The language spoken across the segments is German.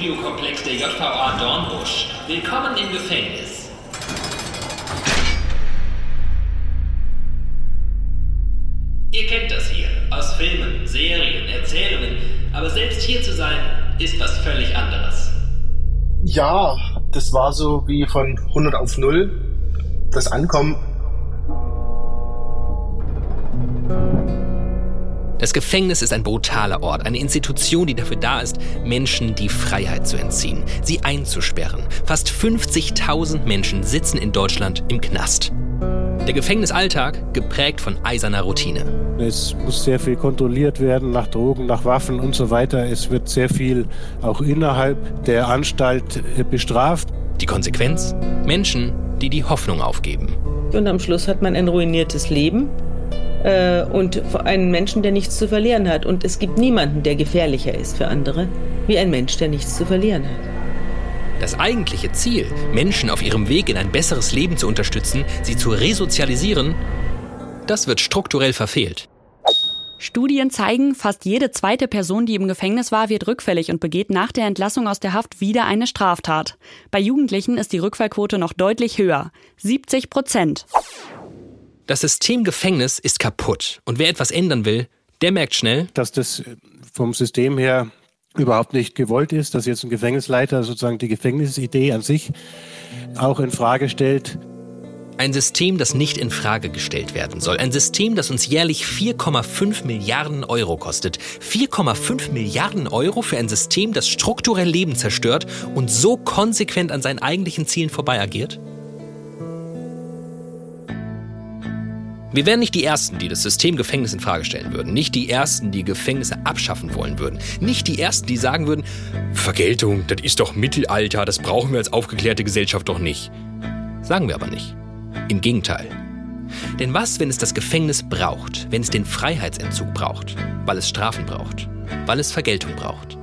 Studiokomplex der JVA Dornbusch. Willkommen im Gefängnis. Ihr kennt das hier aus Filmen, Serien, Erzählungen, aber selbst hier zu sein, ist was völlig anderes. Ja, das war so wie von 100 auf 0. Das Ankommen Das Gefängnis ist ein brutaler Ort, eine Institution, die dafür da ist, Menschen die Freiheit zu entziehen, sie einzusperren. Fast 50.000 Menschen sitzen in Deutschland im Knast. Der Gefängnisalltag geprägt von eiserner Routine. Es muss sehr viel kontrolliert werden nach Drogen, nach Waffen und so weiter. Es wird sehr viel auch innerhalb der Anstalt äh, bestraft. Die Konsequenz? Menschen, die die Hoffnung aufgeben. Und am Schluss hat man ein ruiniertes Leben äh, und einen Menschen, der nichts zu verlieren hat. Und es gibt niemanden, der gefährlicher ist für andere, wie ein Mensch, der nichts zu verlieren hat. Das eigentliche Ziel, Menschen auf ihrem Weg in ein besseres Leben zu unterstützen, sie zu resozialisieren, das wird strukturell verfehlt. Studien zeigen, fast jede zweite Person, die im Gefängnis war, wird rückfällig und begeht nach der Entlassung aus der Haft wieder eine Straftat. Bei Jugendlichen ist die Rückfallquote noch deutlich höher, 70 Prozent. Das System Gefängnis ist kaputt und wer etwas ändern will, der merkt schnell, dass das vom System her überhaupt nicht gewollt ist, dass jetzt ein Gefängnisleiter sozusagen die Gefängnisidee an sich auch in Frage stellt. Ein System, das nicht in Frage gestellt werden soll. Ein System, das uns jährlich 4,5 Milliarden Euro kostet. 4,5 Milliarden Euro für ein System, das strukturell Leben zerstört und so konsequent an seinen eigentlichen Zielen vorbei agiert? Wir wären nicht die Ersten, die das System Gefängnis in Frage stellen würden. Nicht die Ersten, die Gefängnisse abschaffen wollen würden. Nicht die Ersten, die sagen würden, Vergeltung, das ist doch Mittelalter, das brauchen wir als aufgeklärte Gesellschaft doch nicht. Sagen wir aber nicht. Im Gegenteil. Denn was, wenn es das Gefängnis braucht, wenn es den Freiheitsentzug braucht, weil es Strafen braucht, weil es Vergeltung braucht?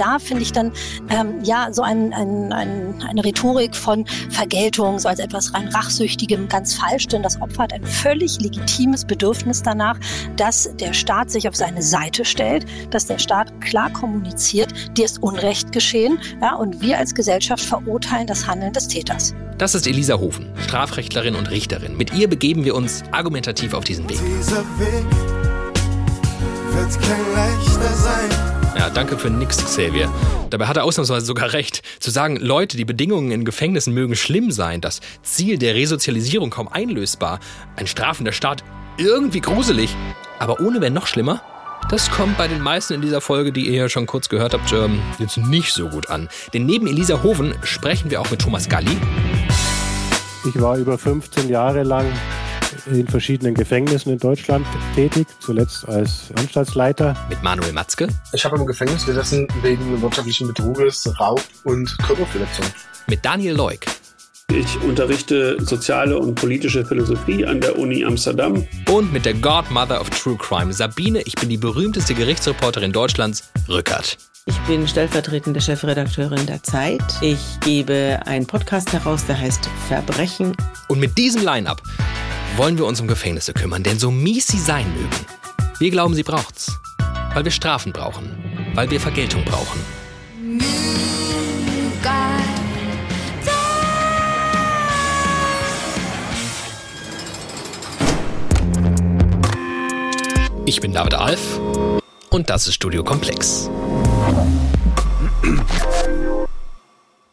Da finde ich dann ähm, ja so ein, ein, ein, eine Rhetorik von Vergeltung, so als etwas rein Rachsüchtigem ganz falsch, denn das Opfer hat ein völlig legitimes Bedürfnis danach, dass der Staat sich auf seine Seite stellt, dass der Staat klar kommuniziert, dir ist Unrecht geschehen ja, und wir als Gesellschaft verurteilen das Handeln des Täters. Das ist Elisa Hofen, Strafrechtlerin und Richterin. Mit ihr begeben wir uns argumentativ auf diesen Weg. Dieser Weg wird kein leichter sein. Ja, danke für nix, Xavier. Dabei hat er ausnahmsweise sogar recht. Zu sagen, Leute, die Bedingungen in Gefängnissen mögen schlimm sein, das Ziel der Resozialisierung kaum einlösbar, ein strafender Staat irgendwie gruselig, aber ohne wäre noch schlimmer. Das kommt bei den meisten in dieser Folge, die ihr ja schon kurz gehört habt, ähm, jetzt nicht so gut an. Denn neben Elisa Hoven sprechen wir auch mit Thomas Galli. Ich war über 15 Jahre lang in verschiedenen Gefängnissen in Deutschland tätig, zuletzt als Anstaltsleiter. Mit Manuel Matzke. Ich habe im Gefängnis gesessen wegen wirtschaftlichen Betruges, Raub und Körperverletzung. Mit Daniel Leuk. Ich unterrichte soziale und politische Philosophie an der Uni Amsterdam. Und mit der Godmother of True Crime, Sabine, ich bin die berühmteste Gerichtsreporterin Deutschlands, Rückert. Ich bin stellvertretende Chefredakteurin der Zeit. Ich gebe einen Podcast heraus, der heißt Verbrechen. Und mit diesem Line-Up wollen wir uns um Gefängnisse kümmern, denn so mies sie sein mögen, wir glauben, sie braucht's. Weil wir Strafen brauchen, weil wir Vergeltung brauchen. Ich bin David Alf und das ist Studio Komplex.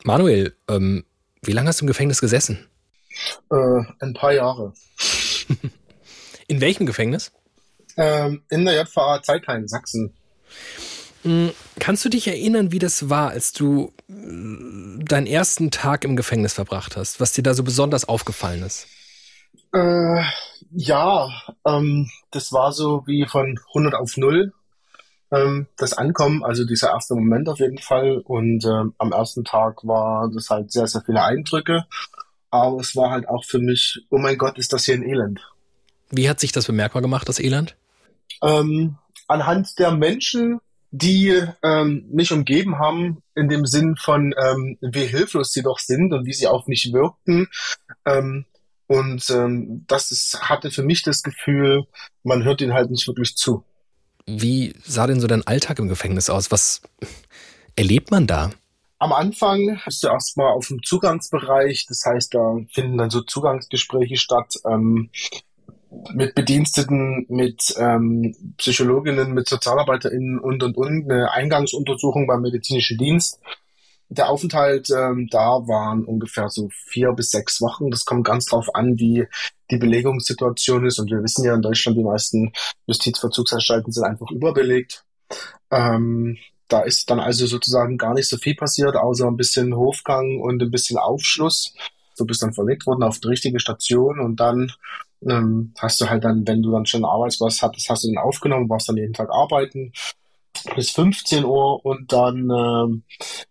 Manuel, ähm, wie lange hast du im Gefängnis gesessen? Äh, ein paar Jahre. In welchem Gefängnis? Ähm, in der JVA Zeitheim, Sachsen. Hm, kannst du dich erinnern, wie das war, als du äh, deinen ersten Tag im Gefängnis verbracht hast? Was dir da so besonders aufgefallen ist? Äh, ja, ähm, das war so wie von 100 auf 0. Ähm, das Ankommen, also dieser erste Moment auf jeden Fall. Und ähm, am ersten Tag war das halt sehr, sehr viele Eindrücke. Aber es war halt auch für mich, oh mein Gott, ist das hier ein Elend. Wie hat sich das bemerkbar gemacht, das Elend? Ähm, anhand der Menschen, die ähm, mich umgeben haben, in dem Sinn von, ähm, wie hilflos sie doch sind und wie sie auf mich wirkten. Ähm, und ähm, das ist, hatte für mich das Gefühl, man hört ihnen halt nicht wirklich zu. Wie sah denn so dein Alltag im Gefängnis aus? Was erlebt man da? Am Anfang bist du erstmal auf dem Zugangsbereich, das heißt, da finden dann so Zugangsgespräche statt ähm, mit Bediensteten, mit ähm, Psychologinnen, mit SozialarbeiterInnen und und und, eine Eingangsuntersuchung beim medizinischen Dienst. Der Aufenthalt ähm, da waren ungefähr so vier bis sechs Wochen. Das kommt ganz drauf an, wie die Belegungssituation ist. Und wir wissen ja in Deutschland, die meisten Justizvollzugsanstalten sind einfach überbelegt. Ähm, da ist dann also sozusagen gar nicht so viel passiert, außer ein bisschen Hofgang und ein bisschen Aufschluss. Du bist dann verlegt worden auf die richtige Station und dann ähm, hast du halt dann, wenn du dann schon Arbeitsplatz hattest, hast du den aufgenommen, warst dann jeden Tag arbeiten bis 15 Uhr und dann ähm,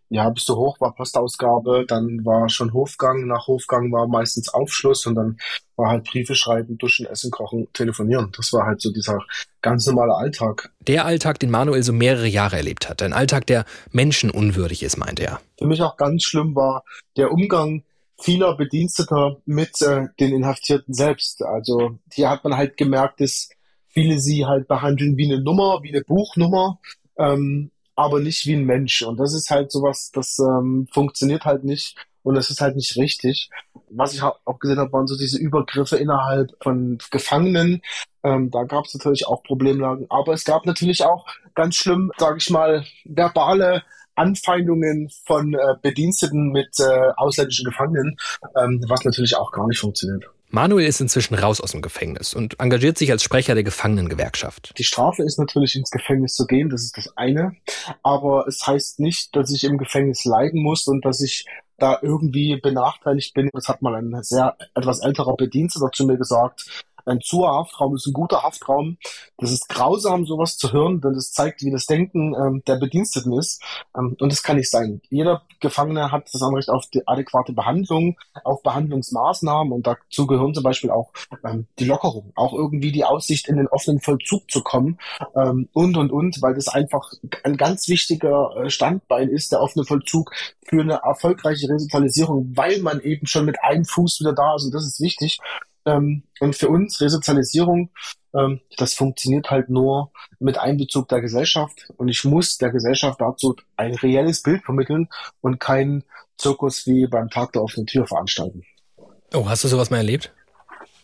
ja bis du hoch war Postausgabe, dann war schon Hofgang, nach Hofgang war meistens Aufschluss und dann war halt Briefe schreiben, duschen, essen, kochen, telefonieren. Das war halt so dieser ganz normale Alltag. Der Alltag, den Manuel so mehrere Jahre erlebt hat. Ein Alltag, der menschenunwürdig ist, meinte er. Für mich auch ganz schlimm war der Umgang vieler Bediensteter mit äh, den Inhaftierten selbst. Also hier hat man halt gemerkt, dass viele sie halt behandeln wie eine Nummer, wie eine Buchnummer, ähm, aber nicht wie ein Mensch. Und das ist halt sowas, das ähm, funktioniert halt nicht und das ist halt nicht richtig. Was ich auch gesehen habe, waren so diese Übergriffe innerhalb von Gefangenen. Ähm, da gab es natürlich auch Problemlagen, aber es gab natürlich auch ganz schlimm, sage ich mal, verbale Anfeindungen von äh, Bediensteten mit äh, ausländischen Gefangenen, ähm, was natürlich auch gar nicht funktioniert. Manuel ist inzwischen raus aus dem Gefängnis und engagiert sich als Sprecher der Gefangenengewerkschaft. Die Strafe ist natürlich ins Gefängnis zu gehen, das ist das eine. Aber es heißt nicht, dass ich im Gefängnis leiden muss und dass ich da irgendwie benachteiligt bin. Das hat mal ein sehr etwas älterer Bediensteter zu mir gesagt ein Zur-Haftraum ist ein guter Haftraum. Das ist grausam, sowas zu hören, denn das zeigt, wie das Denken ähm, der Bediensteten ist. Ähm, und das kann nicht sein. Jeder Gefangene hat das Anrecht auf die adäquate Behandlung, auf Behandlungsmaßnahmen und dazu gehören zum Beispiel auch ähm, die Lockerung, auch irgendwie die Aussicht, in den offenen Vollzug zu kommen ähm, und, und, und, weil das einfach ein ganz wichtiger äh, Standbein ist, der offene Vollzug für eine erfolgreiche Resozialisierung, weil man eben schon mit einem Fuß wieder da ist und das ist wichtig. Ähm, und für uns Resozialisierung, ähm, das funktioniert halt nur mit Einbezug der Gesellschaft. Und ich muss der Gesellschaft dazu ein reelles Bild vermitteln und keinen Zirkus wie beim Tag der offenen Tür veranstalten. Oh, hast du sowas mal erlebt?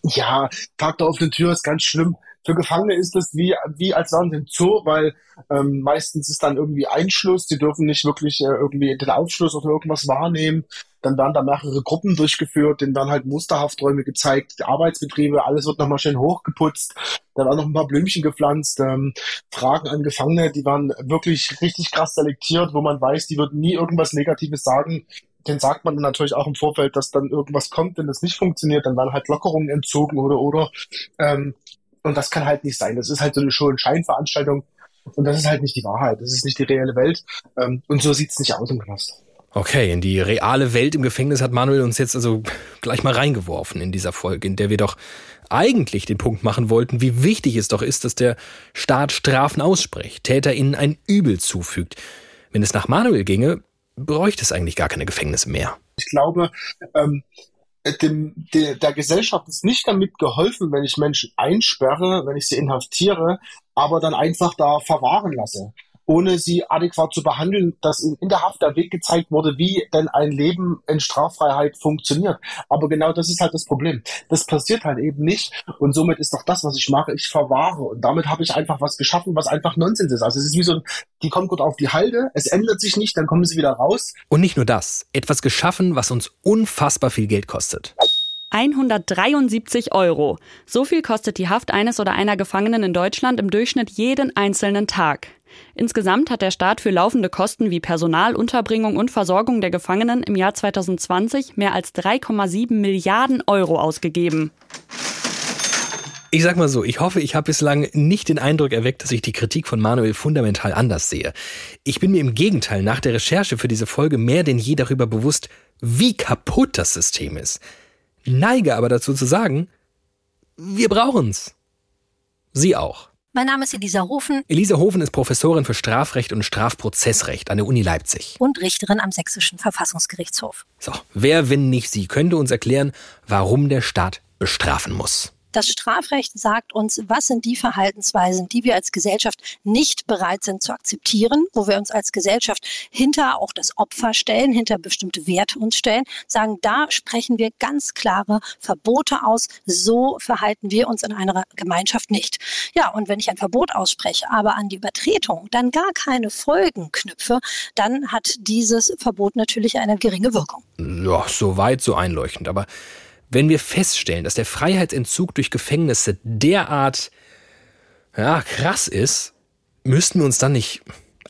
Ja, Tag der offenen Tür ist ganz schlimm. Für Gefangene ist das wie, wie als wären sie im Zoo, weil ähm, meistens ist dann irgendwie Einschluss, sie dürfen nicht wirklich äh, irgendwie den Aufschluss oder irgendwas wahrnehmen. Dann werden da mehrere Gruppen durchgeführt, denen werden halt Musterhafträume gezeigt, Arbeitsbetriebe, alles wird nochmal schön hochgeputzt, da werden noch ein paar Blümchen gepflanzt, ähm, Fragen an Gefangene, die waren wirklich richtig krass selektiert, wo man weiß, die würden nie irgendwas Negatives sagen, den sagt man dann natürlich auch im Vorfeld, dass dann irgendwas kommt, wenn das nicht funktioniert, dann werden halt Lockerungen entzogen oder oder. Ähm, und das kann halt nicht sein. Das ist halt so eine Show- und Scheinveranstaltung. Und das ist halt nicht die Wahrheit. Das ist nicht die reelle Welt. Ähm, und so sieht's nicht aus im Knast. Okay, in die reale Welt im Gefängnis hat Manuel uns jetzt also gleich mal reingeworfen in dieser Folge, in der wir doch eigentlich den Punkt machen wollten, wie wichtig es doch ist, dass der Staat Strafen ausspricht, TäterInnen ein Übel zufügt. Wenn es nach Manuel ginge, bräuchte es eigentlich gar keine Gefängnisse mehr. Ich glaube, ähm, dem, der, der Gesellschaft ist nicht damit geholfen, wenn ich Menschen einsperre, wenn ich sie inhaftiere, aber dann einfach da verwahren lasse ohne sie adäquat zu behandeln, dass in, in der Haft der Weg gezeigt wurde, wie denn ein Leben in Straffreiheit funktioniert. Aber genau das ist halt das Problem. Das passiert halt eben nicht und somit ist doch das, was ich mache, ich verwahre und damit habe ich einfach was geschaffen, was einfach Nonsens ist. Also es ist wie so, die kommen gut auf die Halde, es ändert sich nicht, dann kommen sie wieder raus. Und nicht nur das, etwas geschaffen, was uns unfassbar viel Geld kostet. 173 Euro. So viel kostet die Haft eines oder einer Gefangenen in Deutschland im Durchschnitt jeden einzelnen Tag. Insgesamt hat der Staat für laufende Kosten wie Personal, Unterbringung und Versorgung der Gefangenen im Jahr 2020 mehr als 3,7 Milliarden Euro ausgegeben. Ich sag mal so, ich hoffe, ich habe bislang nicht den Eindruck erweckt, dass ich die Kritik von Manuel fundamental anders sehe. Ich bin mir im Gegenteil nach der Recherche für diese Folge mehr denn je darüber bewusst, wie kaputt das System ist. Neige aber dazu zu sagen, wir brauchen's. Sie auch. Mein Name ist Elisa Hofen. Elisa Hofen ist Professorin für Strafrecht und Strafprozessrecht an der Uni Leipzig. Und Richterin am Sächsischen Verfassungsgerichtshof. So, wer, wenn nicht Sie, könnte uns erklären, warum der Staat bestrafen muss? Das Strafrecht sagt uns, was sind die Verhaltensweisen, die wir als Gesellschaft nicht bereit sind zu akzeptieren, wo wir uns als Gesellschaft hinter auch das Opfer stellen, hinter bestimmte Werte uns stellen, sagen, da sprechen wir ganz klare Verbote aus. So verhalten wir uns in einer Gemeinschaft nicht. Ja, und wenn ich ein Verbot ausspreche, aber an die Übertretung dann gar keine Folgen knüpfe, dann hat dieses Verbot natürlich eine geringe Wirkung. Ja, so weit, so einleuchtend. Aber wenn wir feststellen, dass der Freiheitsentzug durch Gefängnisse derart ja, krass ist, müssten wir uns dann nicht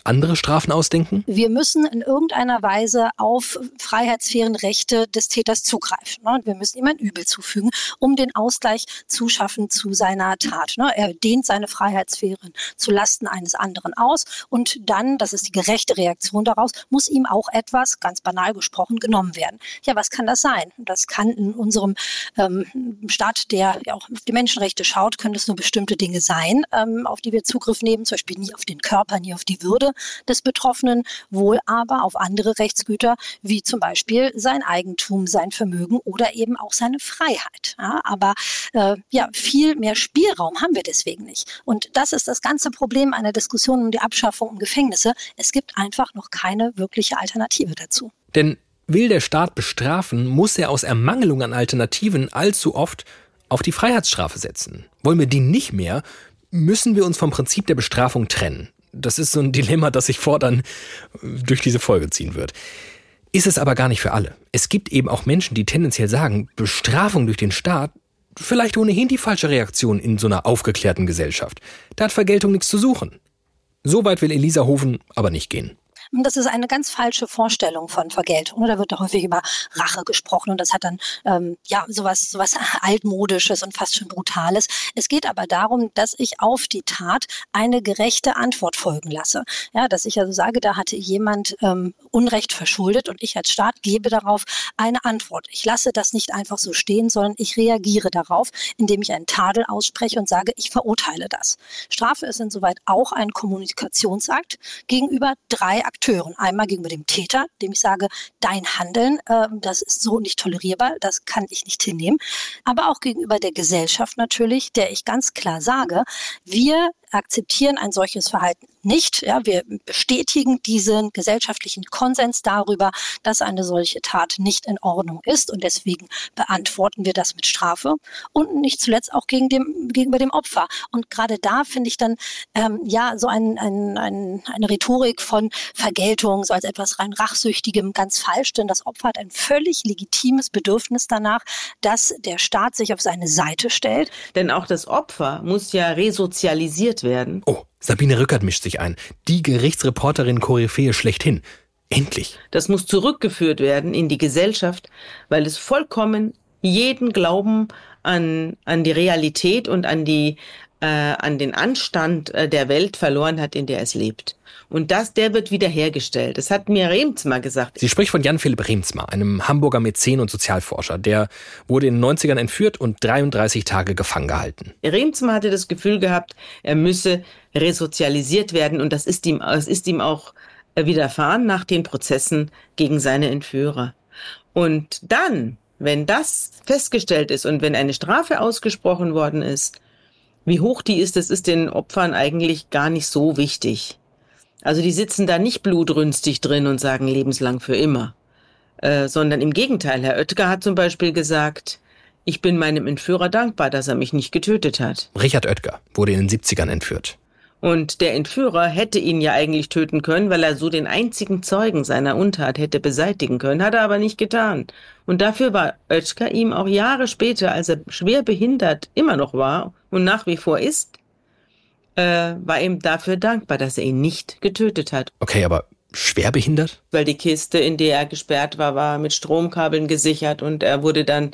andere Strafen ausdenken? Wir müssen in irgendeiner Weise auf Freiheitssphärenrechte des Täters zugreifen. Ne? Wir müssen ihm ein Übel zufügen, um den Ausgleich zu schaffen zu seiner Tat. Ne? Er dehnt seine Freiheitssphären zu Lasten eines anderen aus und dann, das ist die gerechte Reaktion daraus, muss ihm auch etwas, ganz banal gesprochen, genommen werden. Ja, was kann das sein? Das kann in unserem ähm, Staat, der ja auch auf die Menschenrechte schaut, können das nur bestimmte Dinge sein, ähm, auf die wir Zugriff nehmen, zum Beispiel nie auf den Körper, nie auf die Würde des Betroffenen, wohl aber auf andere Rechtsgüter, wie zum Beispiel sein Eigentum, sein Vermögen oder eben auch seine Freiheit. Ja, aber äh, ja, viel mehr Spielraum haben wir deswegen nicht. Und das ist das ganze Problem einer Diskussion um die Abschaffung im Gefängnisse. Es gibt einfach noch keine wirkliche Alternative dazu. Denn will der Staat bestrafen, muss er aus Ermangelung an Alternativen allzu oft auf die Freiheitsstrafe setzen. Wollen wir die nicht mehr, müssen wir uns vom Prinzip der Bestrafung trennen. Das ist so ein Dilemma, das sich fortan durch diese Folge ziehen wird. Ist es aber gar nicht für alle. Es gibt eben auch Menschen, die tendenziell sagen, Bestrafung durch den Staat vielleicht ohnehin die falsche Reaktion in so einer aufgeklärten Gesellschaft. Da hat Vergeltung nichts zu suchen. So weit will Elisa Hofen aber nicht gehen. Und das ist eine ganz falsche Vorstellung von Vergeltung. Da wird häufig über Rache gesprochen und das hat dann ähm, ja sowas, sowas altmodisches und fast schon brutales. Es geht aber darum, dass ich auf die Tat eine gerechte Antwort folgen lasse. Ja, dass ich also sage, da hatte jemand ähm, Unrecht verschuldet und ich als Staat gebe darauf eine Antwort. Ich lasse das nicht einfach so stehen, sondern ich reagiere darauf, indem ich einen Tadel ausspreche und sage, ich verurteile das. Strafe ist insoweit auch ein Kommunikationsakt gegenüber drei Aktionen Akteuren. Einmal gegenüber dem Täter, dem ich sage, dein Handeln, äh, das ist so nicht tolerierbar, das kann ich nicht hinnehmen. Aber auch gegenüber der Gesellschaft natürlich, der ich ganz klar sage, wir akzeptieren ein solches Verhalten nicht. Ja, wir bestätigen diesen gesellschaftlichen Konsens darüber, dass eine solche Tat nicht in Ordnung ist und deswegen beantworten wir das mit Strafe und nicht zuletzt auch gegen dem, gegenüber dem Opfer. Und gerade da finde ich dann ähm, ja so ein, ein, ein, eine Rhetorik von Vergeltung, so als etwas rein rachsüchtigem, ganz falsch, denn das Opfer hat ein völlig legitimes Bedürfnis danach, dass der Staat sich auf seine Seite stellt. Denn auch das Opfer muss ja resozialisiert werden. Oh, Sabine Rückert mischt sich ein. Die Gerichtsreporterin Koryphäe schlechthin. Endlich. Das muss zurückgeführt werden in die Gesellschaft, weil es vollkommen jeden Glauben an, an die Realität und an die, äh, an den Anstand äh, der Welt verloren hat, in der es lebt. Und das, der wird wiederhergestellt. Das hat mir Remzma gesagt. Sie spricht von Jan-Philipp Remzma, einem Hamburger Mäzen und Sozialforscher. Der wurde in den 90ern entführt und 33 Tage gefangen gehalten. Remzma hatte das Gefühl gehabt, er müsse resozialisiert werden. Und das ist ihm, das ist ihm auch widerfahren nach den Prozessen gegen seine Entführer. Und dann, wenn das festgestellt ist und wenn eine Strafe ausgesprochen worden ist, wie hoch die ist, das ist den Opfern eigentlich gar nicht so wichtig. Also die sitzen da nicht blutrünstig drin und sagen lebenslang für immer, äh, sondern im Gegenteil. Herr Oetker hat zum Beispiel gesagt, ich bin meinem Entführer dankbar, dass er mich nicht getötet hat. Richard Oetker wurde in den 70ern entführt. Und der Entführer hätte ihn ja eigentlich töten können, weil er so den einzigen Zeugen seiner Untat hätte beseitigen können, hat er aber nicht getan. Und dafür war Oetker ihm auch Jahre später, als er schwer behindert immer noch war und nach wie vor ist, äh, war ihm dafür dankbar, dass er ihn nicht getötet hat. Okay, aber schwer behindert? Weil die Kiste, in der er gesperrt war, war mit Stromkabeln gesichert und er wurde dann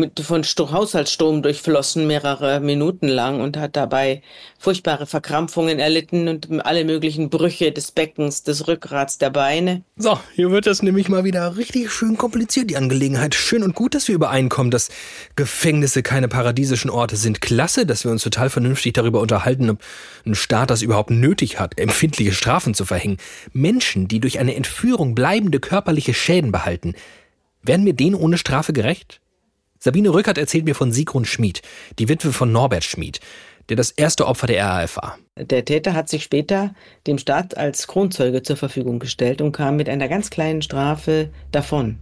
mit, von Sto Haushaltsstrom durchflossen mehrere Minuten lang und hat dabei furchtbare Verkrampfungen erlitten und alle möglichen Brüche des Beckens, des Rückgrats, der Beine. So, hier wird das nämlich mal wieder richtig schön kompliziert, die Angelegenheit. Schön und gut, dass wir übereinkommen, dass Gefängnisse keine paradiesischen Orte sind. Klasse, dass wir uns total vernünftig darüber unterhalten, ob ein Staat das überhaupt nötig hat, empfindliche Strafen zu verhängen. Menschen, die durch eine Entführung bleibende körperliche Schäden behalten, werden wir denen ohne Strafe gerecht? Sabine Rückert erzählt mir von Sigrun Schmid, die Witwe von Norbert Schmid, der das erste Opfer der RAF war. Der Täter hat sich später dem Staat als Kronzeuge zur Verfügung gestellt und kam mit einer ganz kleinen Strafe davon.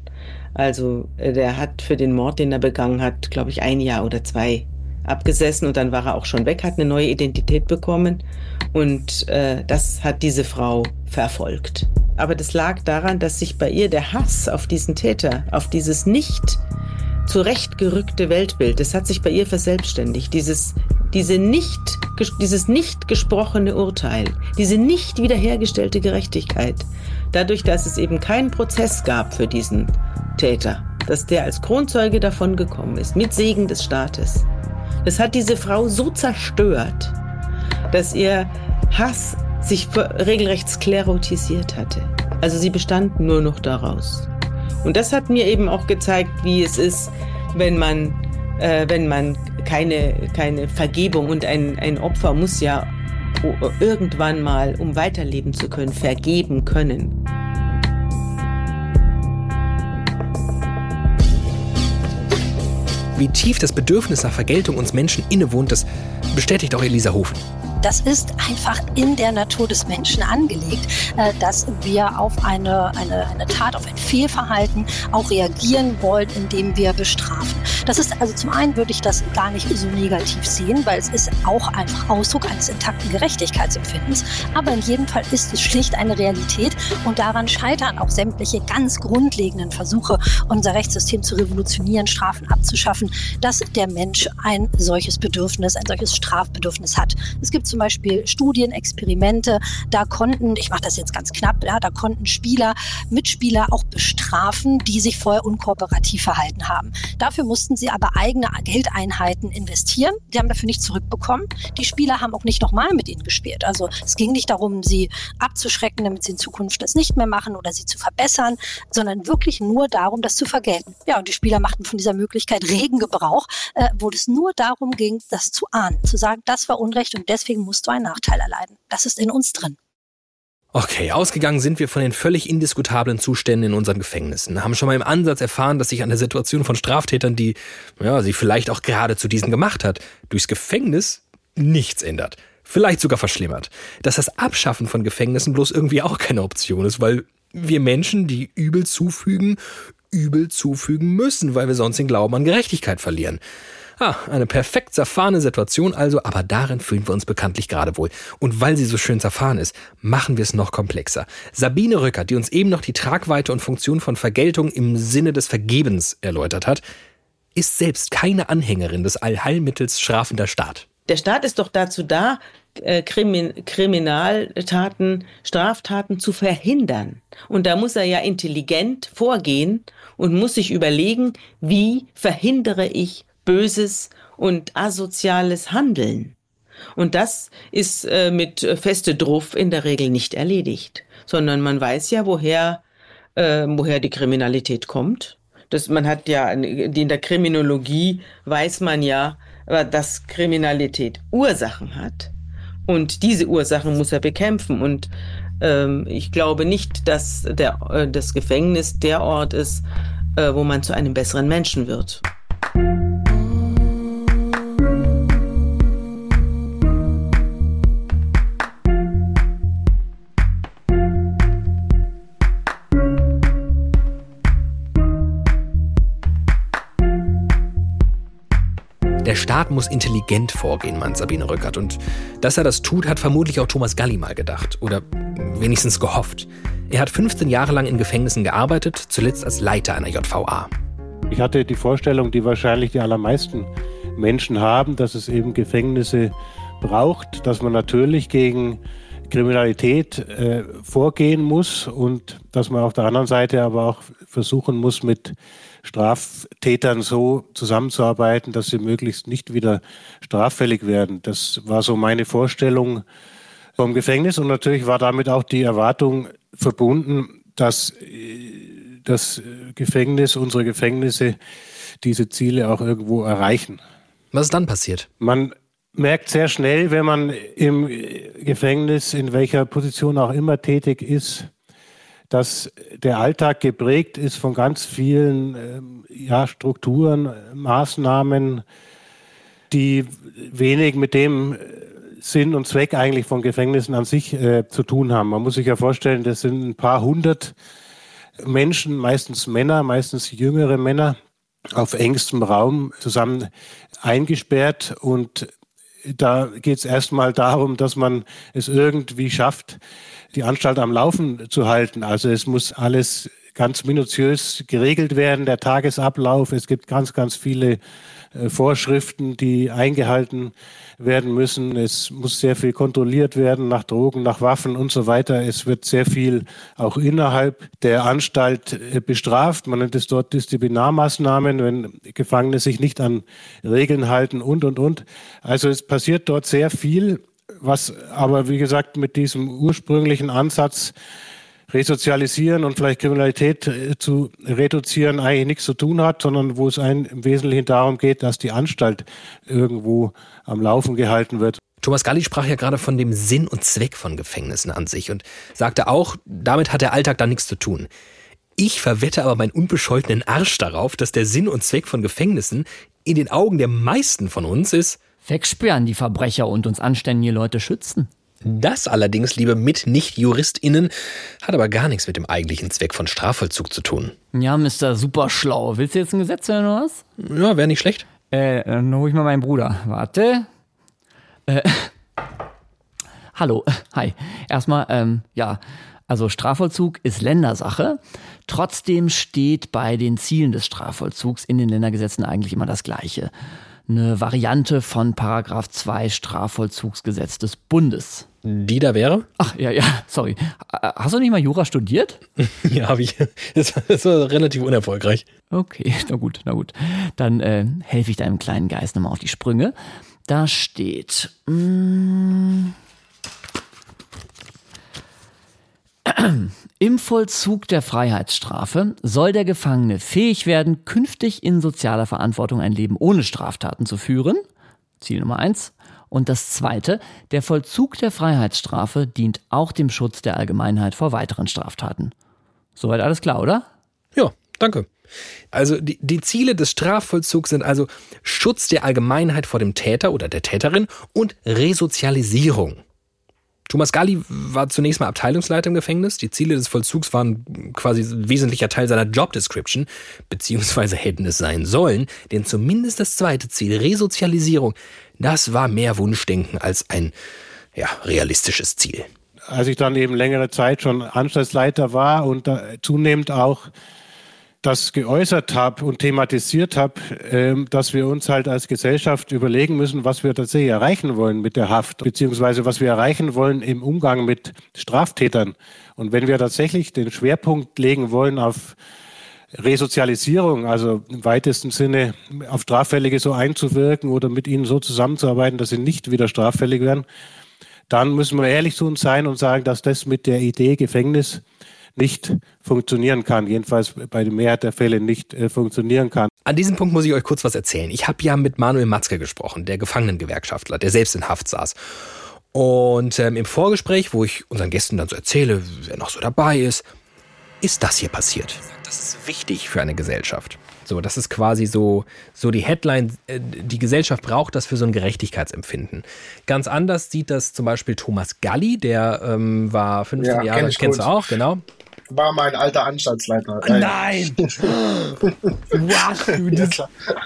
Also äh, der hat für den Mord, den er begangen hat, glaube ich, ein Jahr oder zwei abgesessen und dann war er auch schon weg, hat eine neue Identität bekommen und äh, das hat diese Frau verfolgt. Aber das lag daran, dass sich bei ihr der Hass auf diesen Täter, auf dieses nicht zurechtgerückte Weltbild, das hat sich bei ihr verselbstständigt. Dieses, diese nicht, dieses nicht gesprochene Urteil, diese nicht wiederhergestellte Gerechtigkeit, dadurch, dass es eben keinen Prozess gab für diesen Täter, dass der als Kronzeuge davon gekommen ist, mit Segen des Staates. Das hat diese Frau so zerstört, dass ihr Hass sich regelrecht sklerotisiert hatte. Also sie bestand nur noch daraus. Und das hat mir eben auch gezeigt, wie es ist, wenn man, äh, wenn man keine, keine Vergebung und ein, ein Opfer muss ja irgendwann mal, um weiterleben zu können, vergeben können. Wie tief das Bedürfnis nach Vergeltung uns Menschen innewohnt, das bestätigt auch Elisa Hofen. Das ist einfach in der Natur des Menschen angelegt, äh, dass wir auf eine, eine, eine Tat, auf ein Fehlverhalten auch reagieren wollen, indem wir bestrafen. Das ist also zum einen würde ich das gar nicht so negativ sehen, weil es ist auch einfach Ausdruck eines intakten Gerechtigkeitsempfindens. Aber in jedem Fall ist es schlicht eine Realität und daran scheitern auch sämtliche ganz grundlegenden Versuche, unser Rechtssystem zu revolutionieren, Strafen abzuschaffen, dass der Mensch ein solches Bedürfnis, ein solches Strafbedürfnis hat. Es gibt zum Beispiel Studien, Experimente, da konnten, ich mache das jetzt ganz knapp, ja, da konnten Spieler, Mitspieler auch bestrafen, die sich vorher unkooperativ verhalten haben. Dafür mussten sie aber eigene Geldeinheiten investieren. Die haben dafür nichts zurückbekommen. Die Spieler haben auch nicht nochmal mit ihnen gespielt. Also es ging nicht darum, sie abzuschrecken, damit sie in Zukunft das nicht mehr machen oder sie zu verbessern, sondern wirklich nur darum, das zu vergelten. Ja, und die Spieler machten von dieser Möglichkeit regen Gebrauch, äh, wo es nur darum ging, das zu ahnen, zu sagen, das war Unrecht und deswegen deswegen musst du einen Nachteil erleiden. Das ist in uns drin. Okay, ausgegangen sind wir von den völlig indiskutablen Zuständen in unseren Gefängnissen, haben schon mal im Ansatz erfahren, dass sich an der Situation von Straftätern, die ja, sie vielleicht auch gerade zu diesen gemacht hat, durchs Gefängnis nichts ändert. Vielleicht sogar verschlimmert. Dass das Abschaffen von Gefängnissen bloß irgendwie auch keine Option ist, weil wir Menschen, die Übel zufügen, Übel zufügen müssen, weil wir sonst den Glauben an Gerechtigkeit verlieren. Ah, eine perfekt zerfahrene Situation also, aber darin fühlen wir uns bekanntlich gerade wohl. Und weil sie so schön zerfahren ist, machen wir es noch komplexer. Sabine Rücker, die uns eben noch die Tragweite und Funktion von Vergeltung im Sinne des Vergebens erläutert hat, ist selbst keine Anhängerin des Allheilmittels strafender Staat. Der Staat ist doch dazu da, äh, Krimin Kriminaltaten, Straftaten zu verhindern. Und da muss er ja intelligent vorgehen und muss sich überlegen, wie verhindere ich böses und asoziales Handeln. Und das ist äh, mit feste Druff in der Regel nicht erledigt, sondern man weiß ja, woher, äh, woher die Kriminalität kommt. Das, man hat ja, in der Kriminologie weiß man ja, äh, dass Kriminalität Ursachen hat. Und diese Ursachen muss er bekämpfen. Und ähm, ich glaube nicht, dass der, äh, das Gefängnis der Ort ist, äh, wo man zu einem besseren Menschen wird. Der Staat muss intelligent vorgehen, meint Sabine Rückert. Und dass er das tut, hat vermutlich auch Thomas Galli mal gedacht. Oder wenigstens gehofft. Er hat 15 Jahre lang in Gefängnissen gearbeitet, zuletzt als Leiter einer JVA. Ich hatte die Vorstellung, die wahrscheinlich die allermeisten Menschen haben, dass es eben Gefängnisse braucht, dass man natürlich gegen Kriminalität äh, vorgehen muss und dass man auf der anderen Seite aber auch versuchen muss, mit Straftätern so zusammenzuarbeiten, dass sie möglichst nicht wieder straffällig werden. Das war so meine Vorstellung vom Gefängnis und natürlich war damit auch die Erwartung verbunden, dass äh, das Gefängnis, unsere Gefängnisse diese Ziele auch irgendwo erreichen. Was ist dann passiert? Man merkt sehr schnell, wenn man im Gefängnis, in welcher Position auch immer tätig ist, dass der Alltag geprägt ist von ganz vielen ähm, ja, Strukturen, Maßnahmen, die wenig mit dem Sinn und Zweck eigentlich von Gefängnissen an sich äh, zu tun haben. Man muss sich ja vorstellen, das sind ein paar hundert Menschen, meistens Männer, meistens jüngere Männer, auf engstem Raum zusammen eingesperrt und da geht es erstmal darum, dass man es irgendwie schafft, die Anstalt am Laufen zu halten. Also es muss alles ganz minutiös geregelt werden, der Tagesablauf. Es gibt ganz, ganz viele äh, Vorschriften, die eingehalten werden müssen. Es muss sehr viel kontrolliert werden nach Drogen, nach Waffen und so weiter. Es wird sehr viel auch innerhalb der Anstalt äh, bestraft. Man nennt es dort Disziplinarmaßnahmen, wenn Gefangene sich nicht an Regeln halten und, und, und. Also es passiert dort sehr viel, was aber, wie gesagt, mit diesem ursprünglichen Ansatz Resozialisieren und vielleicht Kriminalität äh, zu reduzieren eigentlich nichts zu tun hat, sondern wo es ein, im Wesentlichen darum geht, dass die Anstalt irgendwo am Laufen gehalten wird. Thomas Galli sprach ja gerade von dem Sinn und Zweck von Gefängnissen an sich und sagte auch, damit hat der Alltag dann nichts zu tun. Ich verwette aber meinen unbescholtenen Arsch darauf, dass der Sinn und Zweck von Gefängnissen in den Augen der meisten von uns ist, wegsperren die Verbrecher und uns anständige Leute schützen. Das allerdings, liebe Mit-Nicht-JuristInnen, hat aber gar nichts mit dem eigentlichen Zweck von Strafvollzug zu tun. Ja, Mr. Superschlau. Willst du jetzt ein Gesetz hören oder was? Ja, wäre nicht schlecht. Äh, dann hol ich mal meinen Bruder. Warte. Äh, hallo. Hi. Erstmal, ähm, ja. Also Strafvollzug ist Ländersache. Trotzdem steht bei den Zielen des Strafvollzugs in den Ländergesetzen eigentlich immer das Gleiche eine Variante von Paragraph 2 Strafvollzugsgesetz des Bundes. Die da wäre? Ach, ja, ja, sorry. Hast du nicht mal Jura studiert? ja, habe ich. Das, das, war relativ unerfolgreich. Okay, na gut, na gut. Dann äh, helfe ich deinem kleinen Geist nochmal auf die Sprünge. Da steht. Mm, Im Vollzug der Freiheitsstrafe soll der Gefangene fähig werden, künftig in sozialer Verantwortung ein Leben ohne Straftaten zu führen. Ziel Nummer eins. Und das zweite, der Vollzug der Freiheitsstrafe dient auch dem Schutz der Allgemeinheit vor weiteren Straftaten. Soweit alles klar, oder? Ja, danke. Also die, die Ziele des Strafvollzugs sind also Schutz der Allgemeinheit vor dem Täter oder der Täterin und Resozialisierung. Thomas Galli war zunächst mal Abteilungsleiter im Gefängnis. Die Ziele des Vollzugs waren quasi ein wesentlicher Teil seiner Job Description, beziehungsweise hätten es sein sollen, denn zumindest das zweite Ziel, Resozialisierung, das war mehr Wunschdenken als ein ja, realistisches Ziel. Als ich dann eben längere Zeit schon Anstaltsleiter war und zunehmend auch das geäußert habe und thematisiert habe, ähm, dass wir uns halt als Gesellschaft überlegen müssen, was wir tatsächlich erreichen wollen mit der Haft, beziehungsweise was wir erreichen wollen im Umgang mit Straftätern. Und wenn wir tatsächlich den Schwerpunkt legen wollen auf Resozialisierung, also im weitesten Sinne auf Straffällige so einzuwirken oder mit ihnen so zusammenzuarbeiten, dass sie nicht wieder straffällig werden, dann müssen wir ehrlich zu uns sein und sagen, dass das mit der Idee Gefängnis nicht funktionieren kann, jedenfalls bei der Mehrheit der Fälle nicht äh, funktionieren kann. An diesem Punkt muss ich euch kurz was erzählen. Ich habe ja mit Manuel Matzke gesprochen, der Gefangenengewerkschaftler, der selbst in Haft saß. Und ähm, im Vorgespräch, wo ich unseren Gästen dann so erzähle, wer noch so dabei ist, ist das hier passiert. Das ist wichtig für eine Gesellschaft. So, das ist quasi so, so die Headline. Äh, die Gesellschaft braucht das für so ein Gerechtigkeitsempfinden. Ganz anders sieht das zum Beispiel Thomas Galli, der ähm, war 15 ja, Jahre, kenn kennst gut. du auch, genau war mein alter Anstaltsleiter. Nein! wow, das,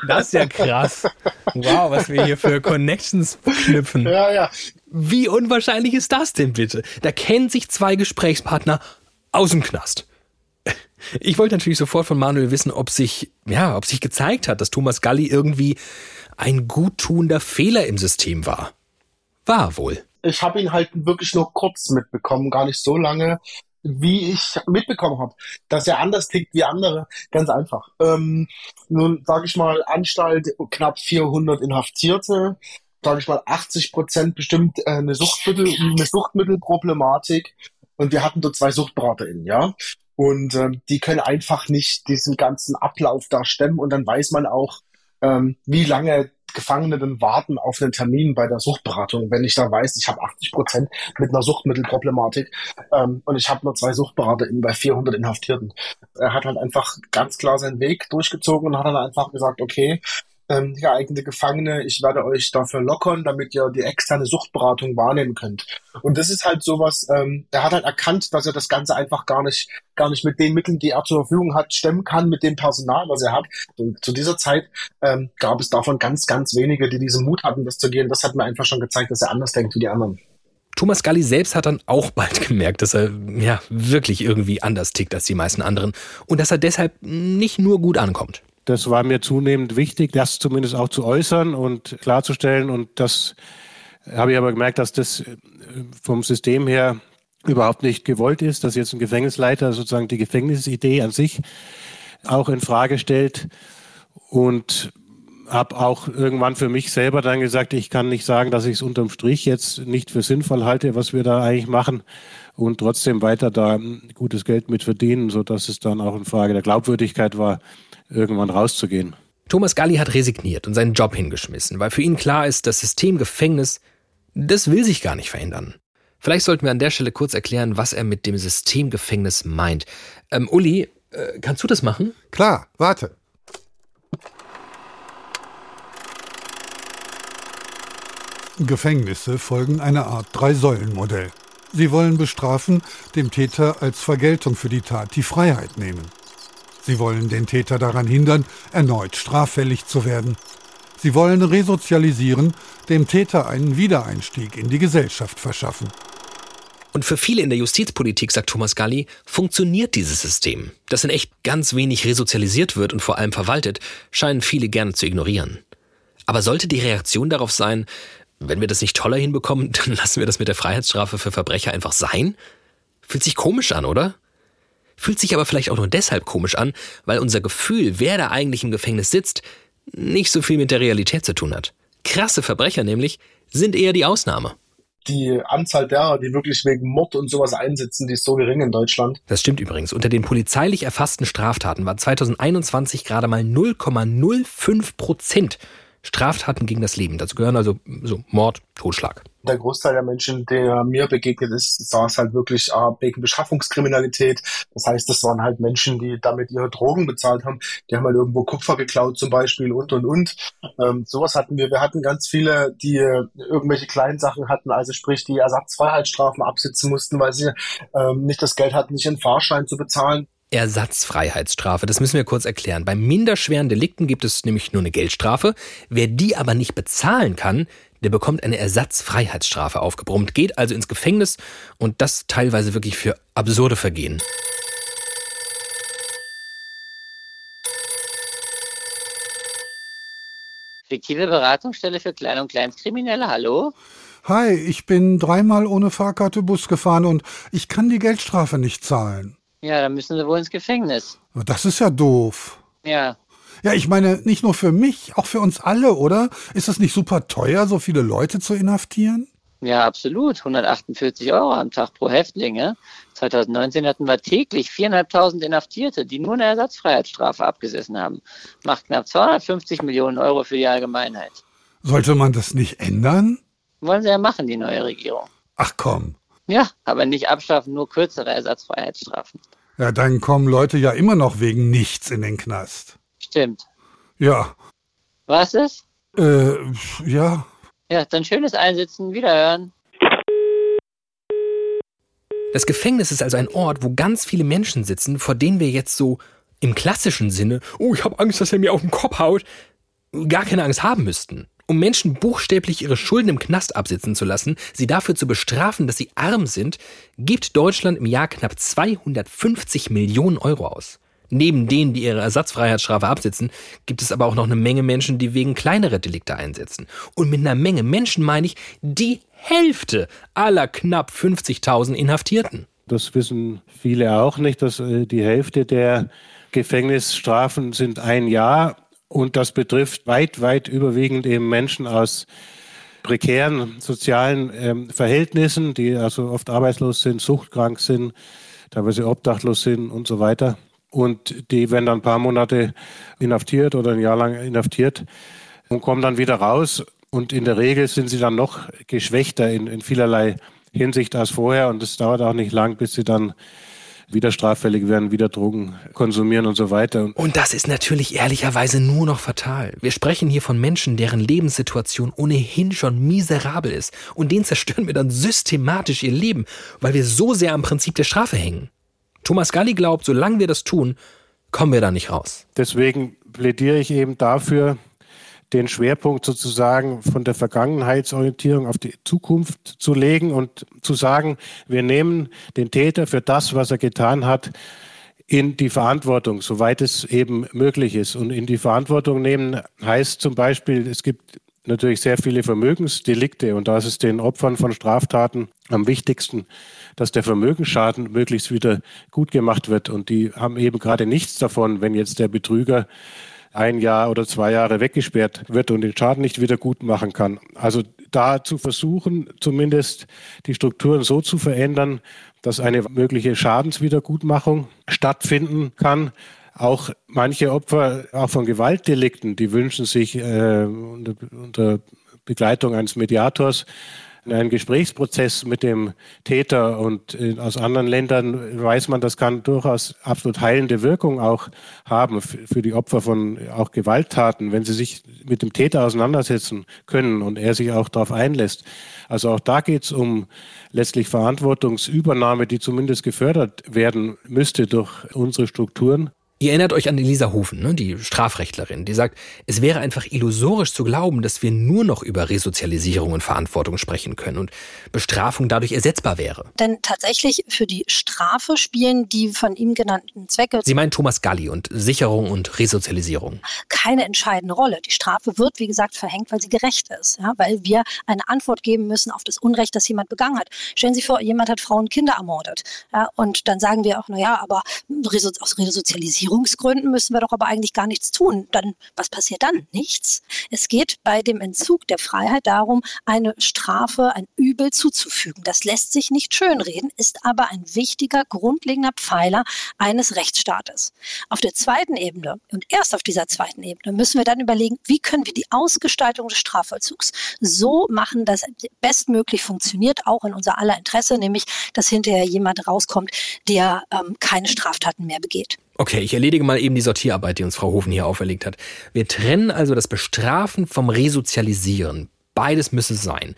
das ist ja krass. Wow, was wir hier für Connections knüpfen. Ja, ja. Wie unwahrscheinlich ist das denn bitte? Da kennen sich zwei Gesprächspartner aus dem Knast. Ich wollte natürlich sofort von Manuel wissen, ob sich, ja, ob sich gezeigt hat, dass Thomas Galli irgendwie ein guttuender Fehler im System war. War wohl. Ich habe ihn halt wirklich nur kurz mitbekommen, gar nicht so lange wie ich mitbekommen habe, dass er anders tickt wie andere. Ganz einfach. Ähm, nun sage ich mal, Anstalt knapp 400 Inhaftierte, sage ich mal 80 Prozent bestimmt äh, eine Suchtmittel, eine Suchtmittelproblematik. Und wir hatten dort zwei SuchtberaterInnen, ja. Und ähm, die können einfach nicht diesen ganzen Ablauf da stemmen. Und dann weiß man auch, ähm, wie lange Gefangene denn warten auf einen Termin bei der Suchtberatung, wenn ich da weiß, ich habe 80 Prozent mit einer Suchtmittelproblematik ähm, und ich habe nur zwei SuchtberaterInnen bei 400 Inhaftierten. Er hat halt einfach ganz klar seinen Weg durchgezogen und hat dann einfach gesagt, okay, ähm, geeignete Gefangene, ich werde euch dafür lockern, damit ihr die externe Suchtberatung wahrnehmen könnt. Und das ist halt sowas, ähm, er hat halt erkannt, dass er das Ganze einfach gar nicht, gar nicht mit den Mitteln, die er zur Verfügung hat, stemmen kann, mit dem Personal, was er hat. Und zu dieser Zeit ähm, gab es davon ganz, ganz wenige, die diesen Mut hatten, das zu gehen. Das hat mir einfach schon gezeigt, dass er anders denkt wie die anderen. Thomas Galli selbst hat dann auch bald gemerkt, dass er ja wirklich irgendwie anders tickt als die meisten anderen und dass er deshalb nicht nur gut ankommt. Das war mir zunehmend wichtig, das zumindest auch zu äußern und klarzustellen. Und das habe ich aber gemerkt, dass das äh, vom System her überhaupt nicht gewollt ist, dass jetzt ein Gefängnisleiter sozusagen die Gefängnisidee an sich auch in Frage stellt und habe auch irgendwann für mich selber dann gesagt, ich kann nicht sagen, dass ich es unterm Strich jetzt nicht für sinnvoll halte, was wir da eigentlich machen und trotzdem weiter da gutes Geld mit verdienen, sodass es dann auch in Frage der Glaubwürdigkeit war, irgendwann rauszugehen. Thomas Galli hat resigniert und seinen Job hingeschmissen, weil für ihn klar ist, das System Gefängnis, das will sich gar nicht verhindern. Vielleicht sollten wir an der Stelle kurz erklären, was er mit dem System Gefängnis meint. Ähm, Uli, äh, kannst du das machen? Klar, warte. Gefängnisse folgen einer Art Drei-Säulen-Modell. Sie wollen bestrafen, dem Täter als Vergeltung für die Tat die Freiheit nehmen. Sie wollen den Täter daran hindern, erneut straffällig zu werden. Sie wollen resozialisieren, dem Täter einen Wiedereinstieg in die Gesellschaft verschaffen. Und für viele in der Justizpolitik, sagt Thomas Galli, funktioniert dieses System. Das in echt ganz wenig resozialisiert wird und vor allem verwaltet, scheinen viele gerne zu ignorieren. Aber sollte die Reaktion darauf sein, wenn wir das nicht toller hinbekommen, dann lassen wir das mit der Freiheitsstrafe für Verbrecher einfach sein? Fühlt sich komisch an, oder? Fühlt sich aber vielleicht auch nur deshalb komisch an, weil unser Gefühl, wer da eigentlich im Gefängnis sitzt, nicht so viel mit der Realität zu tun hat. Krasse Verbrecher nämlich sind eher die Ausnahme. Die Anzahl derer, die wirklich wegen Mord und sowas einsitzen, die ist so gering in Deutschland. Das stimmt übrigens. Unter den polizeilich erfassten Straftaten war 2021 gerade mal 0,05 Prozent Straftaten gegen das Leben. Dazu gehören also so Mord, Totschlag. Der Großteil der Menschen, der mir begegnet ist, saß halt wirklich äh, wegen Beschaffungskriminalität. Das heißt, das waren halt Menschen, die damit ihre Drogen bezahlt haben. Die haben halt irgendwo Kupfer geklaut zum Beispiel und, und, und. Ähm, sowas hatten wir. Wir hatten ganz viele, die äh, irgendwelche kleinen Sachen hatten, also sprich, die Ersatzfreiheitsstrafen absitzen mussten, weil sie ähm, nicht das Geld hatten, sich einen Fahrschein zu bezahlen. Ersatzfreiheitsstrafe. Das müssen wir kurz erklären. Bei minderschweren Delikten gibt es nämlich nur eine Geldstrafe. Wer die aber nicht bezahlen kann, der bekommt eine Ersatzfreiheitsstrafe aufgebrummt, geht also ins Gefängnis und das teilweise wirklich für absurde Vergehen. Fiktive Beratungsstelle für Klein- und Kleinstkriminelle, hallo? Hi, ich bin dreimal ohne Fahrkarte Bus gefahren und ich kann die Geldstrafe nicht zahlen. Ja, dann müssen Sie wohl ins Gefängnis. Das ist ja doof. Ja. Ja, ich meine, nicht nur für mich, auch für uns alle, oder? Ist es nicht super teuer, so viele Leute zu inhaftieren? Ja, absolut. 148 Euro am Tag pro Häftlinge. 2019 hatten wir täglich 4.500 Inhaftierte, die nur eine Ersatzfreiheitsstrafe abgesessen haben. Macht knapp 250 Millionen Euro für die Allgemeinheit. Sollte man das nicht ändern? Wollen sie ja machen, die neue Regierung. Ach komm. Ja, aber nicht abschaffen, nur kürzere Ersatzfreiheitsstrafen. Ja, dann kommen Leute ja immer noch wegen nichts in den Knast. Stimmt. Ja. Was ist? Äh, ja. Ja, dann schönes Einsitzen, wiederhören. Das Gefängnis ist also ein Ort, wo ganz viele Menschen sitzen, vor denen wir jetzt so im klassischen Sinne, oh, ich habe Angst, dass er mir auf den Kopf haut, gar keine Angst haben müssten. Um Menschen buchstäblich ihre Schulden im Knast absitzen zu lassen, sie dafür zu bestrafen, dass sie arm sind, gibt Deutschland im Jahr knapp 250 Millionen Euro aus. Neben denen, die ihre Ersatzfreiheitsstrafe absitzen, gibt es aber auch noch eine Menge Menschen, die wegen kleinere Delikte einsetzen. Und mit einer Menge Menschen meine ich die Hälfte aller knapp 50.000 Inhaftierten. Das wissen viele auch nicht, dass äh, die Hälfte der Gefängnisstrafen sind ein Jahr und das betrifft weit, weit überwiegend eben Menschen aus prekären sozialen ähm, Verhältnissen, die also oft arbeitslos sind, suchtkrank sind, teilweise obdachlos sind und so weiter. Und die werden dann ein paar Monate inhaftiert oder ein Jahr lang inhaftiert, und kommen dann wieder raus. Und in der Regel sind sie dann noch geschwächter in, in vielerlei Hinsicht als vorher. Und es dauert auch nicht lang, bis sie dann wieder straffällig werden, wieder Drogen konsumieren und so weiter. Und das ist natürlich ehrlicherweise nur noch fatal. Wir sprechen hier von Menschen, deren Lebenssituation ohnehin schon miserabel ist. Und denen zerstören wir dann systematisch ihr Leben, weil wir so sehr am Prinzip der Strafe hängen. Thomas Galli glaubt, solange wir das tun, kommen wir da nicht raus. Deswegen plädiere ich eben dafür, den Schwerpunkt sozusagen von der Vergangenheitsorientierung auf die Zukunft zu legen und zu sagen, wir nehmen den Täter für das, was er getan hat, in die Verantwortung, soweit es eben möglich ist. Und in die Verantwortung nehmen heißt zum Beispiel, es gibt natürlich sehr viele Vermögensdelikte und da ist es den Opfern von Straftaten am wichtigsten, dass der Vermögensschaden möglichst wieder gut gemacht wird. Und die haben eben gerade nichts davon, wenn jetzt der Betrüger ein Jahr oder zwei Jahre weggesperrt wird und den Schaden nicht wieder gut machen kann. Also da zu versuchen, zumindest die Strukturen so zu verändern, dass eine mögliche Schadenswiedergutmachung stattfinden kann. Auch manche Opfer, auch von Gewaltdelikten, die wünschen sich äh, unter, unter Begleitung eines Mediators einen Gesprächsprozess mit dem Täter und aus anderen Ländern weiß man, das kann durchaus absolut heilende Wirkung auch haben für die Opfer von auch Gewalttaten, wenn sie sich mit dem Täter auseinandersetzen können und er sich auch darauf einlässt. Also auch da geht es um letztlich Verantwortungsübernahme, die zumindest gefördert werden müsste durch unsere Strukturen. Ihr erinnert euch an Elisa Hofen, ne, die Strafrechtlerin, die sagt, es wäre einfach illusorisch zu glauben, dass wir nur noch über Resozialisierung und Verantwortung sprechen können und Bestrafung dadurch ersetzbar wäre. Denn tatsächlich für die Strafe spielen die von ihm genannten Zwecke. Sie meint Thomas Galli und Sicherung und Resozialisierung. Keine entscheidende Rolle. Die Strafe wird, wie gesagt, verhängt, weil sie gerecht ist, ja, weil wir eine Antwort geben müssen auf das Unrecht, das jemand begangen hat. Stellen Sie vor, jemand hat Frauen und Kinder ermordet. Ja, und dann sagen wir auch, naja, aber aus Resozialisierung Versicherungsgründen müssen wir doch aber eigentlich gar nichts tun. Dann, was passiert dann? Nichts. Es geht bei dem Entzug der Freiheit darum, eine Strafe, ein Übel zuzufügen. Das lässt sich nicht schönreden, ist aber ein wichtiger, grundlegender Pfeiler eines Rechtsstaates. Auf der zweiten Ebene und erst auf dieser zweiten Ebene müssen wir dann überlegen, wie können wir die Ausgestaltung des Strafvollzugs so machen, dass es bestmöglich funktioniert, auch in unser aller Interesse, nämlich, dass hinterher jemand rauskommt, der ähm, keine Straftaten mehr begeht. Okay, ich erledige mal eben die Sortierarbeit, die uns Frau Hofen hier auferlegt hat. Wir trennen also das Bestrafen vom Resozialisieren. Beides müsse sein.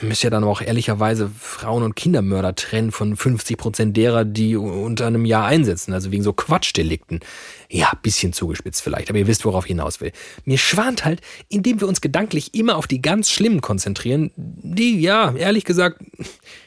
Müsst ja dann auch ehrlicherweise Frauen- und Kindermörder trennen von 50 Prozent derer, die unter einem Jahr einsetzen, also wegen so Quatschdelikten. Ja, bisschen zugespitzt vielleicht, aber ihr wisst, worauf ich hinaus will. Mir schwant halt, indem wir uns gedanklich immer auf die ganz Schlimmen konzentrieren, die, ja, ehrlich gesagt,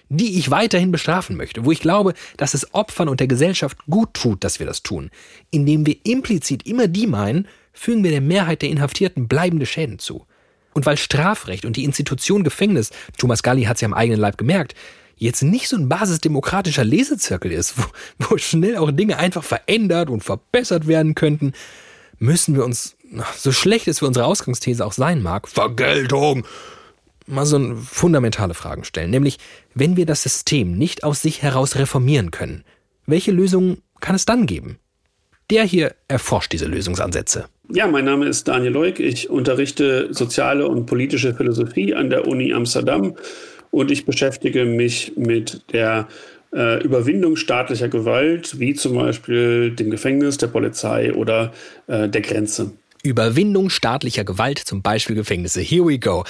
die ich weiterhin bestrafen möchte, wo ich glaube, dass es Opfern und der Gesellschaft gut tut, dass wir das tun. Indem wir implizit immer die meinen, fügen wir der Mehrheit der Inhaftierten bleibende Schäden zu. Und weil Strafrecht und die Institution Gefängnis, Thomas Galli hat es ja am eigenen Leib gemerkt, jetzt nicht so ein basisdemokratischer Lesezirkel ist, wo, wo schnell auch Dinge einfach verändert und verbessert werden könnten, müssen wir uns, so schlecht es für unsere Ausgangsthese auch sein mag, Vergeltung, mal so fundamentale Fragen stellen. Nämlich, wenn wir das System nicht aus sich heraus reformieren können, welche Lösungen kann es dann geben? Der hier erforscht diese Lösungsansätze. Ja, mein Name ist Daniel Leuk. Ich unterrichte soziale und politische Philosophie an der Uni Amsterdam und ich beschäftige mich mit der äh, Überwindung staatlicher Gewalt, wie zum Beispiel dem Gefängnis, der Polizei oder äh, der Grenze. Überwindung staatlicher Gewalt, zum Beispiel Gefängnisse. Here we go.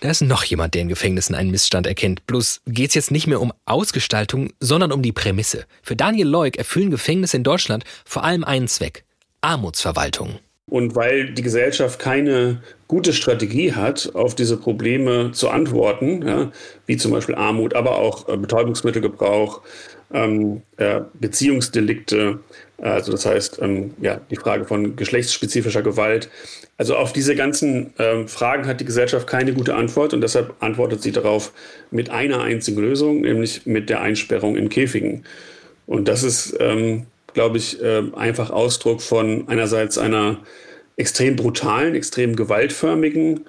Da ist noch jemand, der in Gefängnissen einen Missstand erkennt. Bloß geht's jetzt nicht mehr um Ausgestaltung, sondern um die Prämisse. Für Daniel Leuk erfüllen Gefängnisse in Deutschland vor allem einen Zweck. Armutsverwaltung. Und weil die Gesellschaft keine gute Strategie hat, auf diese Probleme zu antworten, ja, wie zum Beispiel Armut, aber auch äh, Betäubungsmittelgebrauch, ähm, äh, Beziehungsdelikte, also das heißt ähm, ja, die Frage von geschlechtsspezifischer Gewalt. Also auf diese ganzen ähm, Fragen hat die Gesellschaft keine gute Antwort und deshalb antwortet sie darauf mit einer einzigen Lösung, nämlich mit der Einsperrung in Käfigen. Und das ist, ähm, glaube ich, äh, einfach Ausdruck von einerseits einer extrem brutalen, extrem gewaltförmigen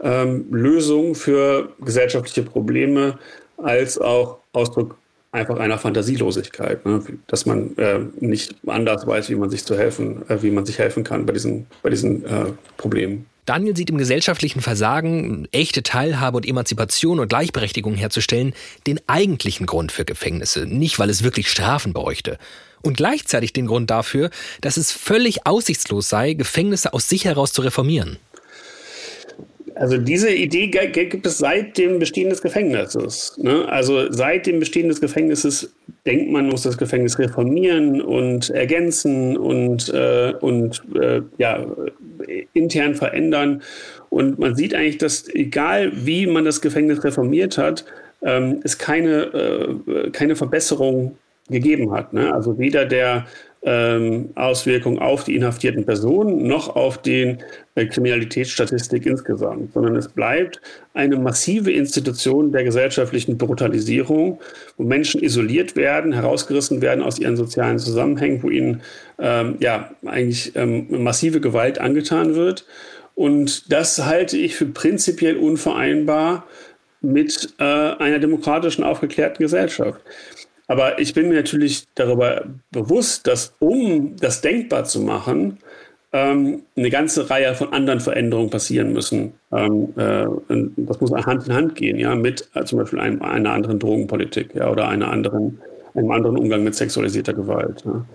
ähm, Lösung für gesellschaftliche Probleme, als auch Ausdruck einfach einer Fantasielosigkeit, ne? dass man äh, nicht anders weiß, wie man sich zu helfen, äh, wie man sich helfen kann bei diesen, bei diesen äh, Problemen. Daniel sieht im gesellschaftlichen Versagen, echte Teilhabe und Emanzipation und Gleichberechtigung herzustellen, den eigentlichen Grund für Gefängnisse, nicht weil es wirklich Strafen bräuchte. Und gleichzeitig den Grund dafür, dass es völlig aussichtslos sei, Gefängnisse aus sich heraus zu reformieren. Also diese Idee gibt es seit dem Bestehen des Gefängnisses. Ne? Also seit dem Bestehen des Gefängnisses denkt man, muss das Gefängnis reformieren und ergänzen und, äh, und äh, ja, intern verändern. Und man sieht eigentlich, dass egal wie man das Gefängnis reformiert hat, ähm, es keine, äh, keine Verbesserung gegeben hat. Ne? Also weder der ähm, Auswirkungen auf die inhaftierten Personen noch auf die äh, Kriminalitätsstatistik insgesamt, sondern es bleibt eine massive Institution der gesellschaftlichen Brutalisierung, wo Menschen isoliert werden, herausgerissen werden aus ihren sozialen Zusammenhängen, wo ihnen ähm, ja eigentlich ähm, massive Gewalt angetan wird. Und das halte ich für prinzipiell unvereinbar mit äh, einer demokratischen, aufgeklärten Gesellschaft. Aber ich bin mir natürlich darüber bewusst, dass um das denkbar zu machen, ähm, eine ganze Reihe von anderen Veränderungen passieren müssen. Ähm, äh, das muss Hand in Hand gehen, ja, mit äh, zum Beispiel einem, einer anderen Drogenpolitik, ja, oder einer anderen, einem anderen Umgang mit sexualisierter Gewalt. Ja.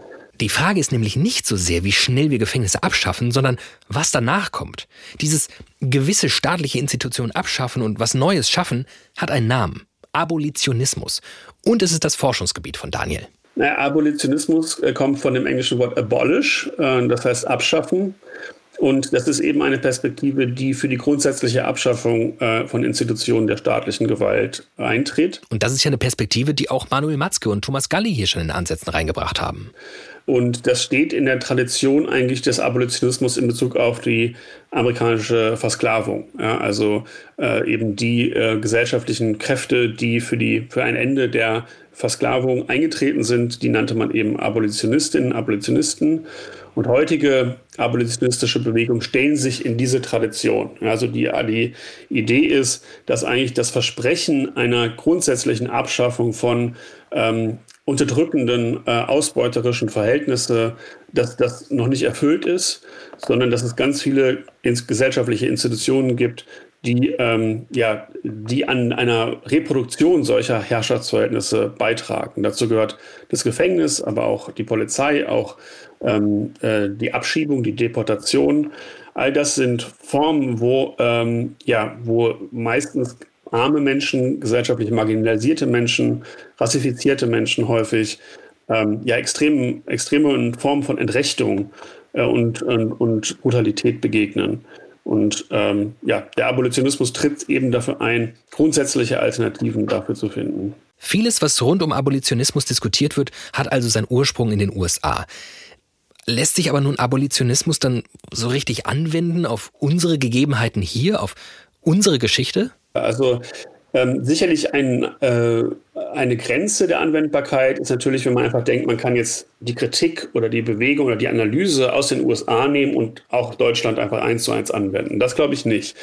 Die Frage ist nämlich nicht so sehr, wie schnell wir Gefängnisse abschaffen, sondern was danach kommt. Dieses gewisse staatliche Institutionen abschaffen und was Neues schaffen, hat einen Namen. Abolitionismus. Und es ist das Forschungsgebiet von Daniel. Abolitionismus äh, kommt von dem englischen Wort abolish, äh, das heißt abschaffen. Und das ist eben eine Perspektive, die für die grundsätzliche Abschaffung äh, von Institutionen der staatlichen Gewalt eintritt. Und das ist ja eine Perspektive, die auch Manuel Matzke und Thomas Galli hier schon in Ansätzen reingebracht haben. Und das steht in der Tradition eigentlich des Abolitionismus in Bezug auf die amerikanische Versklavung. Ja, also äh, eben die äh, gesellschaftlichen Kräfte, die für, die für ein Ende der Versklavung eingetreten sind, die nannte man eben Abolitionistinnen, Abolitionisten. Und heutige abolitionistische Bewegungen stellen sich in diese Tradition. Also die, die Idee ist, dass eigentlich das Versprechen einer grundsätzlichen Abschaffung von ähm, unterdrückenden, äh, ausbeuterischen Verhältnisse, dass das noch nicht erfüllt ist, sondern dass es ganz viele ins gesellschaftliche Institutionen gibt, die, ähm, ja, die an einer Reproduktion solcher Herrschaftsverhältnisse beitragen. Dazu gehört das Gefängnis, aber auch die Polizei, auch ähm, äh, die Abschiebung, die Deportation. All das sind Formen, wo, ähm, ja, wo meistens arme Menschen, gesellschaftlich marginalisierte Menschen, rassifizierte Menschen häufig, ähm, ja, extrem, extreme Formen von Entrechtung äh, und, und, und, Brutalität begegnen. Und ähm, ja, der Abolitionismus tritt eben dafür ein, grundsätzliche Alternativen dafür zu finden. Vieles, was rund um Abolitionismus diskutiert wird, hat also seinen Ursprung in den USA. Lässt sich aber nun Abolitionismus dann so richtig anwenden auf unsere Gegebenheiten hier, auf unsere Geschichte? Also ähm, sicherlich ein, äh, eine Grenze der Anwendbarkeit ist natürlich, wenn man einfach denkt, man kann jetzt die Kritik oder die Bewegung oder die Analyse aus den USA nehmen und auch Deutschland einfach eins zu eins anwenden. Das glaube ich nicht.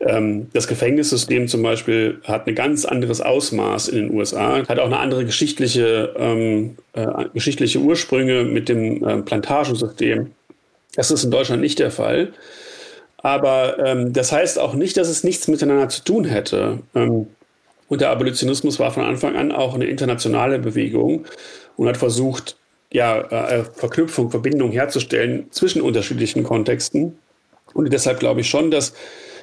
Ähm, das Gefängnissystem zum Beispiel hat ein ganz anderes Ausmaß in den USA, hat auch eine andere geschichtliche, ähm, äh, geschichtliche Ursprünge mit dem äh, Plantagensystem. Das ist in Deutschland nicht der Fall. Aber ähm, das heißt auch nicht, dass es nichts miteinander zu tun hätte. Ähm, und der Abolitionismus war von Anfang an auch eine internationale Bewegung und hat versucht, ja, äh, Verknüpfung, Verbindung herzustellen zwischen unterschiedlichen Kontexten. Und deshalb glaube ich schon, dass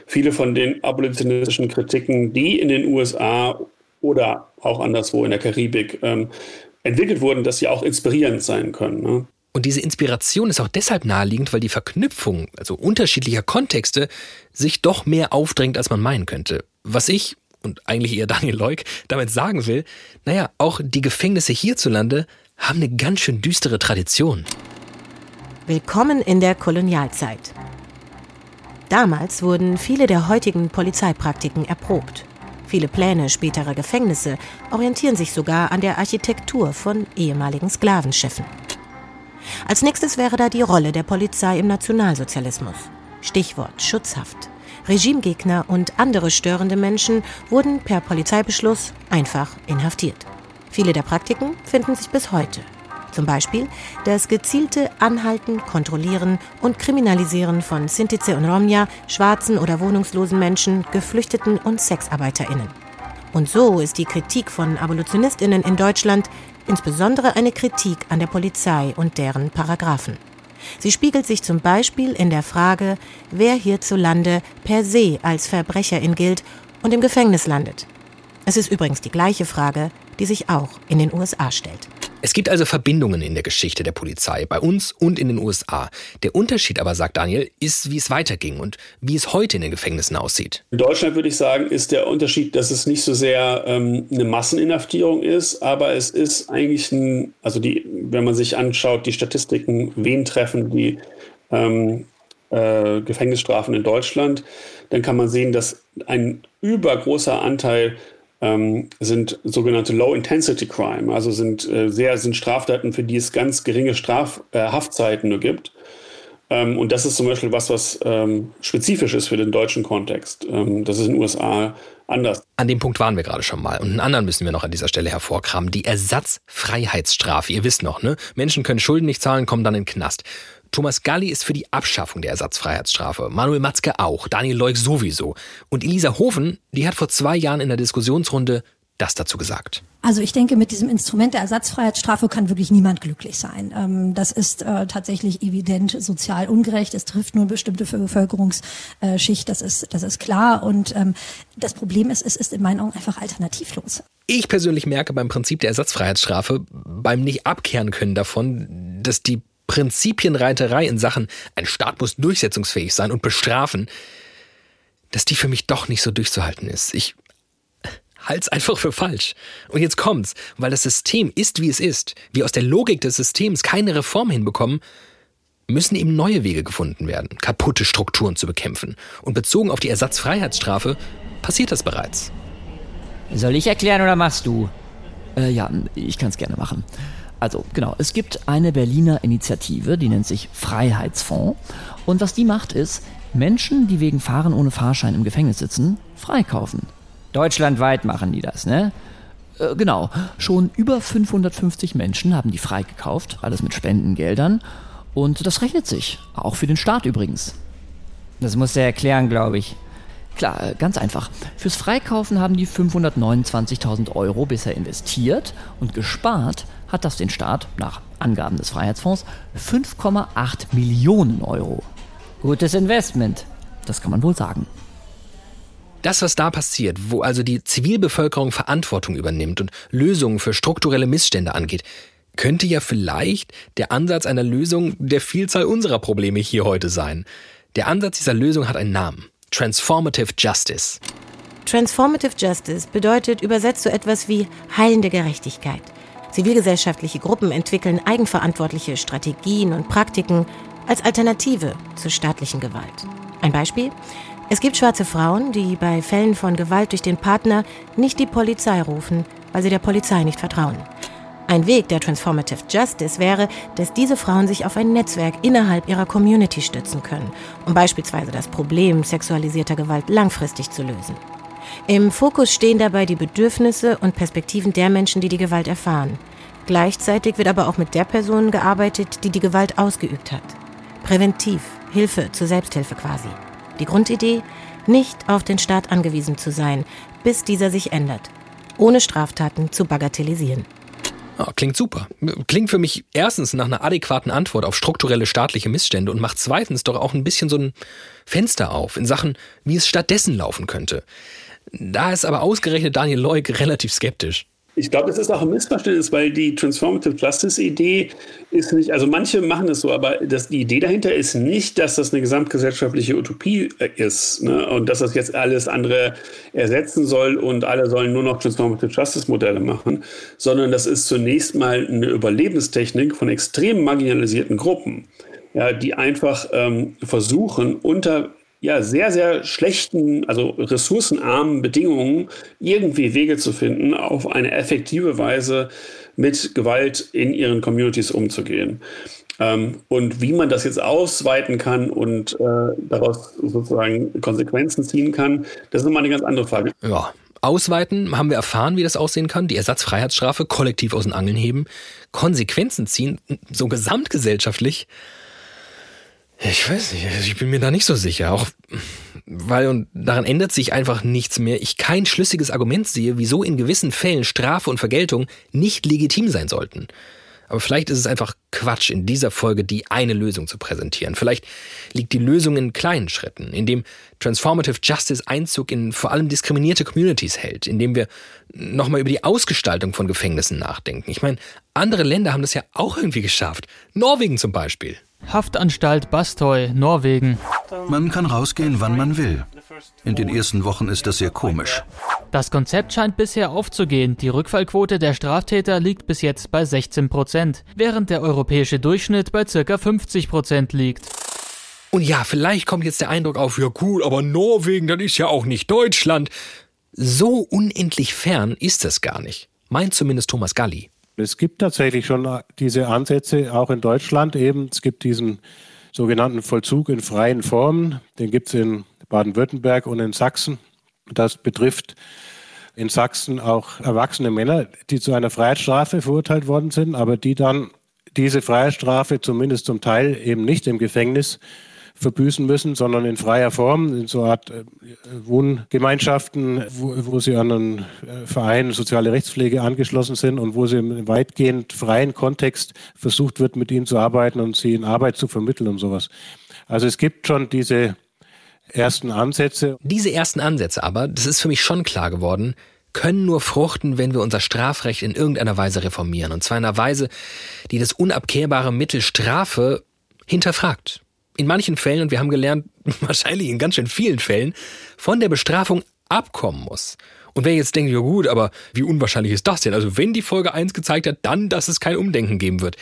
viele von den abolitionistischen Kritiken, die in den USA oder auch anderswo in der Karibik ähm, entwickelt wurden, dass sie auch inspirierend sein können. Ne? Und diese Inspiration ist auch deshalb naheliegend, weil die Verknüpfung, also unterschiedlicher Kontexte, sich doch mehr aufdrängt, als man meinen könnte. Was ich, und eigentlich eher Daniel Leuk, damit sagen will, naja, auch die Gefängnisse hierzulande haben eine ganz schön düstere Tradition. Willkommen in der Kolonialzeit. Damals wurden viele der heutigen Polizeipraktiken erprobt. Viele Pläne späterer Gefängnisse orientieren sich sogar an der Architektur von ehemaligen Sklavenschiffen. Als nächstes wäre da die Rolle der Polizei im Nationalsozialismus. Stichwort Schutzhaft. Regimegegner und andere störende Menschen wurden per Polizeibeschluss einfach inhaftiert. Viele der Praktiken finden sich bis heute. Zum Beispiel das gezielte Anhalten, Kontrollieren und Kriminalisieren von Sintize und Romja, schwarzen oder wohnungslosen Menschen, Geflüchteten und SexarbeiterInnen. Und so ist die Kritik von AbolitionistInnen in Deutschland insbesondere eine Kritik an der Polizei und deren Paragraphen. Sie spiegelt sich zum Beispiel in der Frage, wer hierzulande per se als Verbrecherin gilt und im Gefängnis landet. Es ist übrigens die gleiche Frage, die sich auch in den USA stellt. Es gibt also Verbindungen in der Geschichte der Polizei, bei uns und in den USA. Der Unterschied aber, sagt Daniel, ist, wie es weiterging und wie es heute in den Gefängnissen aussieht. In Deutschland würde ich sagen, ist der Unterschied, dass es nicht so sehr ähm, eine Masseninhaftierung ist, aber es ist eigentlich ein, also die, wenn man sich anschaut, die Statistiken, wen treffen die ähm, äh, Gefängnisstrafen in Deutschland, dann kann man sehen, dass ein übergroßer Anteil ähm, sind sogenannte Low-Intensity-Crime, also sind äh, sehr sind Straftaten, für die es ganz geringe Straf äh, Haftzeiten nur gibt. Ähm, und das ist zum Beispiel was, was ähm, spezifisch ist für den deutschen Kontext. Ähm, das ist in den USA anders. An dem Punkt waren wir gerade schon mal. Und einen anderen müssen wir noch an dieser Stelle hervorkramen. Die Ersatzfreiheitsstrafe. Ihr wisst noch, ne? Menschen können Schulden nicht zahlen, kommen dann in den Knast. Thomas Galli ist für die Abschaffung der Ersatzfreiheitsstrafe. Manuel Matzke auch. Daniel Leuk sowieso. Und Elisa Hofen, die hat vor zwei Jahren in der Diskussionsrunde das dazu gesagt. Also ich denke, mit diesem Instrument der Ersatzfreiheitsstrafe kann wirklich niemand glücklich sein. Ähm, das ist äh, tatsächlich evident sozial ungerecht. Es trifft nur bestimmte Bevölkerungsschicht. Das ist, das ist klar. Und ähm, das Problem ist, es ist in meinen Augen einfach alternativlos. Ich persönlich merke beim Prinzip der Ersatzfreiheitsstrafe, beim nicht abkehren können davon, dass die Prinzipienreiterei in Sachen, ein Staat muss durchsetzungsfähig sein und bestrafen, dass die für mich doch nicht so durchzuhalten ist. Ich halte es einfach für falsch. Und jetzt kommt's, weil das System ist, wie es ist, wir aus der Logik des Systems keine Reform hinbekommen, müssen eben neue Wege gefunden werden, kaputte Strukturen zu bekämpfen. Und bezogen auf die Ersatzfreiheitsstrafe passiert das bereits. Soll ich erklären oder machst du? Äh, ja, ich kann es gerne machen. Also genau, es gibt eine Berliner Initiative, die nennt sich Freiheitsfonds. Und was die macht ist, Menschen, die wegen Fahren ohne Fahrschein im Gefängnis sitzen, freikaufen. Deutschlandweit machen die das, ne? Äh, genau, schon über 550 Menschen haben die freigekauft, alles mit Spendengeldern. Und das rechnet sich, auch für den Staat übrigens. Das muss er erklären, glaube ich. Klar, äh, ganz einfach. Fürs Freikaufen haben die 529.000 Euro bisher investiert und gespart hat das den Staat, nach Angaben des Freiheitsfonds, 5,8 Millionen Euro. Gutes Investment, das kann man wohl sagen. Das, was da passiert, wo also die Zivilbevölkerung Verantwortung übernimmt und Lösungen für strukturelle Missstände angeht, könnte ja vielleicht der Ansatz einer Lösung der Vielzahl unserer Probleme hier heute sein. Der Ansatz dieser Lösung hat einen Namen. Transformative Justice. Transformative Justice bedeutet übersetzt so etwas wie heilende Gerechtigkeit. Zivilgesellschaftliche Gruppen entwickeln eigenverantwortliche Strategien und Praktiken als Alternative zur staatlichen Gewalt. Ein Beispiel? Es gibt schwarze Frauen, die bei Fällen von Gewalt durch den Partner nicht die Polizei rufen, weil sie der Polizei nicht vertrauen. Ein Weg der Transformative Justice wäre, dass diese Frauen sich auf ein Netzwerk innerhalb ihrer Community stützen können, um beispielsweise das Problem sexualisierter Gewalt langfristig zu lösen. Im Fokus stehen dabei die Bedürfnisse und Perspektiven der Menschen, die die Gewalt erfahren. Gleichzeitig wird aber auch mit der Person gearbeitet, die die Gewalt ausgeübt hat. Präventiv, Hilfe zur Selbsthilfe quasi. Die Grundidee, nicht auf den Staat angewiesen zu sein, bis dieser sich ändert, ohne Straftaten zu bagatellisieren. Oh, klingt super. Klingt für mich erstens nach einer adäquaten Antwort auf strukturelle staatliche Missstände und macht zweitens doch auch ein bisschen so ein Fenster auf in Sachen, wie es stattdessen laufen könnte. Da ist aber ausgerechnet Daniel Leuk relativ skeptisch. Ich glaube, das ist auch ein Missverständnis, weil die Transformative Justice Idee ist nicht, also manche machen es so, aber das, die Idee dahinter ist nicht, dass das eine gesamtgesellschaftliche Utopie äh, ist ne? und dass das jetzt alles andere ersetzen soll und alle sollen nur noch Transformative Justice Modelle machen, sondern das ist zunächst mal eine Überlebenstechnik von extrem marginalisierten Gruppen, ja, die einfach ähm, versuchen, unter ja, sehr, sehr schlechten, also ressourcenarmen Bedingungen irgendwie Wege zu finden, auf eine effektive Weise mit Gewalt in ihren Communities umzugehen. Ähm, und wie man das jetzt ausweiten kann und äh, daraus sozusagen Konsequenzen ziehen kann, das ist nochmal eine ganz andere Frage. Ja, Ausweiten haben wir erfahren, wie das aussehen kann, die Ersatzfreiheitsstrafe kollektiv aus den Angeln heben, Konsequenzen ziehen, so gesamtgesellschaftlich. Ich weiß nicht, ich bin mir da nicht so sicher. Auch weil und daran ändert sich einfach nichts mehr. Ich kein schlüssiges Argument sehe, wieso in gewissen Fällen Strafe und Vergeltung nicht legitim sein sollten. Aber vielleicht ist es einfach Quatsch, in dieser Folge die eine Lösung zu präsentieren. Vielleicht liegt die Lösung in kleinen Schritten, indem Transformative Justice Einzug in vor allem diskriminierte Communities hält, indem wir nochmal über die Ausgestaltung von Gefängnissen nachdenken. Ich meine, andere Länder haben das ja auch irgendwie geschafft. Norwegen zum Beispiel. Haftanstalt Bastoy, Norwegen. Man kann rausgehen, wann man will. In den ersten Wochen ist das sehr komisch. Das Konzept scheint bisher aufzugehen. Die Rückfallquote der Straftäter liegt bis jetzt bei 16 Prozent, während der europäische Durchschnitt bei ca. 50 Prozent liegt. Und ja, vielleicht kommt jetzt der Eindruck auf, ja cool, aber Norwegen, das ist ja auch nicht Deutschland. So unendlich fern ist es gar nicht. Meint zumindest Thomas Galli. Es gibt tatsächlich schon diese Ansätze, auch in Deutschland eben. Es gibt diesen sogenannten Vollzug in freien Formen. Den gibt es in Baden-Württemberg und in Sachsen. Das betrifft in Sachsen auch erwachsene Männer, die zu einer Freiheitsstrafe verurteilt worden sind, aber die dann diese Freiheitsstrafe zumindest zum Teil eben nicht im Gefängnis verbüßen müssen, sondern in freier Form, in so einer Art äh, Wohngemeinschaften, wo, wo sie an einen äh, Verein soziale Rechtspflege angeschlossen sind und wo sie im weitgehend freien Kontext versucht wird, mit ihnen zu arbeiten und sie in Arbeit zu vermitteln und sowas. Also es gibt schon diese ersten Ansätze. Diese ersten Ansätze aber, das ist für mich schon klar geworden, können nur fruchten, wenn wir unser Strafrecht in irgendeiner Weise reformieren. Und zwar in einer Weise, die das unabkehrbare Mittel Strafe hinterfragt in manchen Fällen, und wir haben gelernt, wahrscheinlich in ganz schön vielen Fällen, von der Bestrafung abkommen muss. Und wer jetzt denkt, ja gut, aber wie unwahrscheinlich ist das denn? Also wenn die Folge 1 gezeigt hat, dann, dass es kein Umdenken geben wird.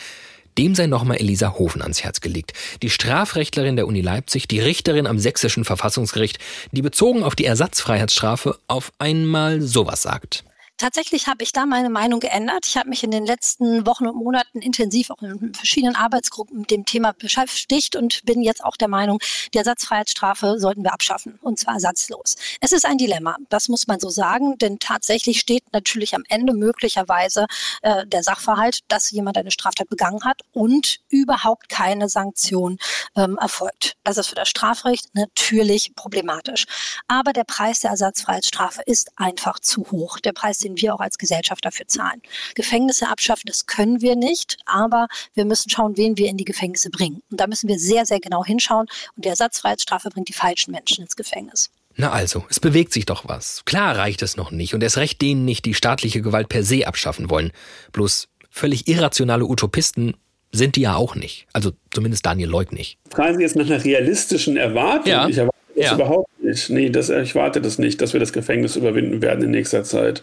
Dem sei nochmal Elisa Hofen ans Herz gelegt. Die Strafrechtlerin der Uni Leipzig, die Richterin am Sächsischen Verfassungsgericht, die bezogen auf die Ersatzfreiheitsstrafe auf einmal sowas sagt. Tatsächlich habe ich da meine Meinung geändert. Ich habe mich in den letzten Wochen und Monaten intensiv auch in verschiedenen Arbeitsgruppen mit dem Thema beschäftigt und bin jetzt auch der Meinung, die Ersatzfreiheitsstrafe sollten wir abschaffen und zwar ersatzlos. Es ist ein Dilemma, das muss man so sagen, denn tatsächlich steht natürlich am Ende möglicherweise äh, der Sachverhalt, dass jemand eine Straftat begangen hat und überhaupt keine Sanktion ähm, erfolgt. Das ist für das Strafrecht natürlich problematisch. Aber der Preis der Ersatzfreiheitsstrafe ist einfach zu hoch. Der Preis, den wir auch als Gesellschaft dafür zahlen. Gefängnisse abschaffen, das können wir nicht, aber wir müssen schauen, wen wir in die Gefängnisse bringen. Und da müssen wir sehr, sehr genau hinschauen. Und die Ersatzfreiheitsstrafe bringt die falschen Menschen ins Gefängnis. Na also, es bewegt sich doch was. Klar reicht es noch nicht und erst recht denen nicht, die staatliche Gewalt per se abschaffen wollen. Bloß völlig irrationale Utopisten sind die ja auch nicht. Also zumindest Daniel Leuk nicht. Fragen Sie jetzt nach einer realistischen Erwartung. Ja. Ich erwarte das Ja. überhaupt nicht. Nee, das, ich warte das nicht, dass wir das Gefängnis überwinden werden in nächster Zeit.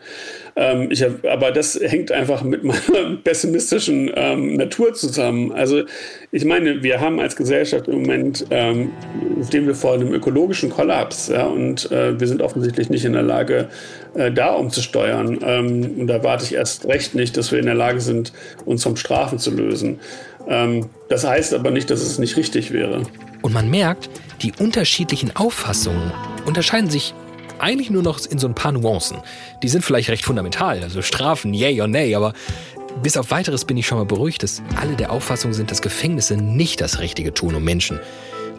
Ähm, ich hab, aber das hängt einfach mit meiner pessimistischen ähm, Natur zusammen. Also ich meine, wir haben als Gesellschaft im Moment, ähm, stehen wir vor einem ökologischen Kollaps. Ja, und äh, wir sind offensichtlich nicht in der Lage, äh, da umzusteuern. Ähm, und da warte ich erst recht nicht, dass wir in der Lage sind, uns vom Strafen zu lösen. Ähm, das heißt aber nicht, dass es nicht richtig wäre. Und man merkt, die unterschiedlichen Auffassungen unterscheiden sich eigentlich nur noch in so ein paar Nuancen. Die sind vielleicht recht fundamental, also Strafen, yay or nay, aber bis auf weiteres bin ich schon mal beruhigt, dass alle der Auffassung sind, dass Gefängnisse nicht das Richtige tun, um Menschen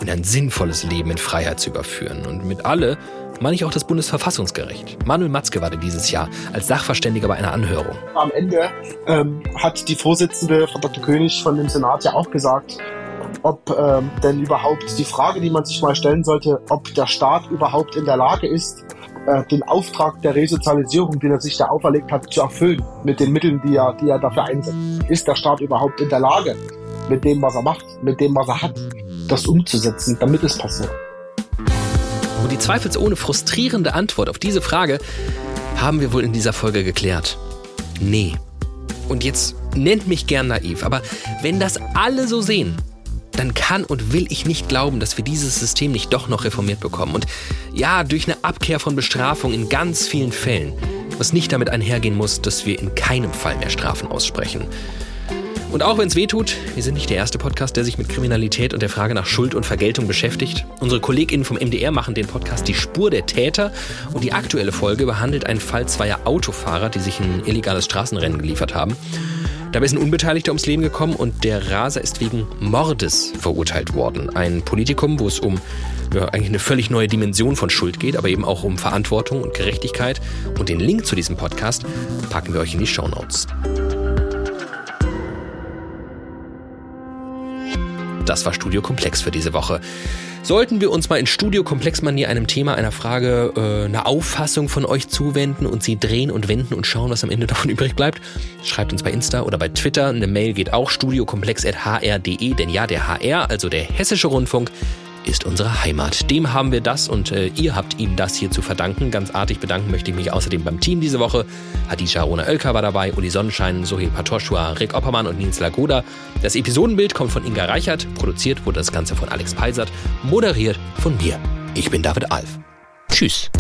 in ein sinnvolles Leben in Freiheit zu überführen. Und mit alle meine ich auch das Bundesverfassungsgericht. Manuel Matzke war dieses Jahr als Sachverständiger bei einer Anhörung. Am Ende ähm, hat die Vorsitzende, Frau Dr. König von dem Senat, ja auch gesagt, ob ähm, denn überhaupt die Frage, die man sich mal stellen sollte, ob der Staat überhaupt in der Lage ist, äh, den Auftrag der Resozialisierung, den er sich da auferlegt hat, zu erfüllen mit den Mitteln, die er, die er dafür einsetzt. Ist der Staat überhaupt in der Lage, mit dem, was er macht, mit dem, was er hat, das umzusetzen, damit es passiert? Und die zweifelsohne frustrierende Antwort auf diese Frage haben wir wohl in dieser Folge geklärt. Nee. Und jetzt nennt mich gern naiv, aber wenn das alle so sehen, dann kann und will ich nicht glauben, dass wir dieses System nicht doch noch reformiert bekommen. Und ja, durch eine Abkehr von Bestrafung in ganz vielen Fällen, was nicht damit einhergehen muss, dass wir in keinem Fall mehr Strafen aussprechen. Und auch wenn es weh tut, wir sind nicht der erste Podcast, der sich mit Kriminalität und der Frage nach Schuld und Vergeltung beschäftigt. Unsere KollegInnen vom MDR machen den Podcast Die Spur der Täter und die aktuelle Folge behandelt einen Fall zweier Autofahrer, die sich ein illegales Straßenrennen geliefert haben. Dabei ist ein Unbeteiligter ums Leben gekommen und der Raser ist wegen Mordes verurteilt worden. Ein Politikum, wo es um ja, eigentlich eine völlig neue Dimension von Schuld geht, aber eben auch um Verantwortung und Gerechtigkeit. Und den Link zu diesem Podcast packen wir euch in die Show Notes. Das war Studio Komplex für diese Woche. Sollten wir uns mal in Studio Komplexmanier einem Thema, einer Frage, äh, einer Auffassung von euch zuwenden und sie drehen und wenden und schauen, was am Ende davon übrig bleibt, schreibt uns bei Insta oder bei Twitter. Eine Mail geht auch studiokomplex.hr.de, denn ja, der HR, also der Hessische Rundfunk, ist unsere Heimat. Dem haben wir das und äh, ihr habt ihm das hier zu verdanken. Ganz artig bedanken möchte ich mich außerdem beim Team diese Woche. Hadisha Rona Oelker war dabei, Uli Sonnenschein, Sohil Patoshua, Rick Oppermann und Nils Lagoda. Das Episodenbild kommt von Inga Reichert, produziert wurde das Ganze von Alex Peisert, moderiert von mir. Ich bin David Alf. Tschüss.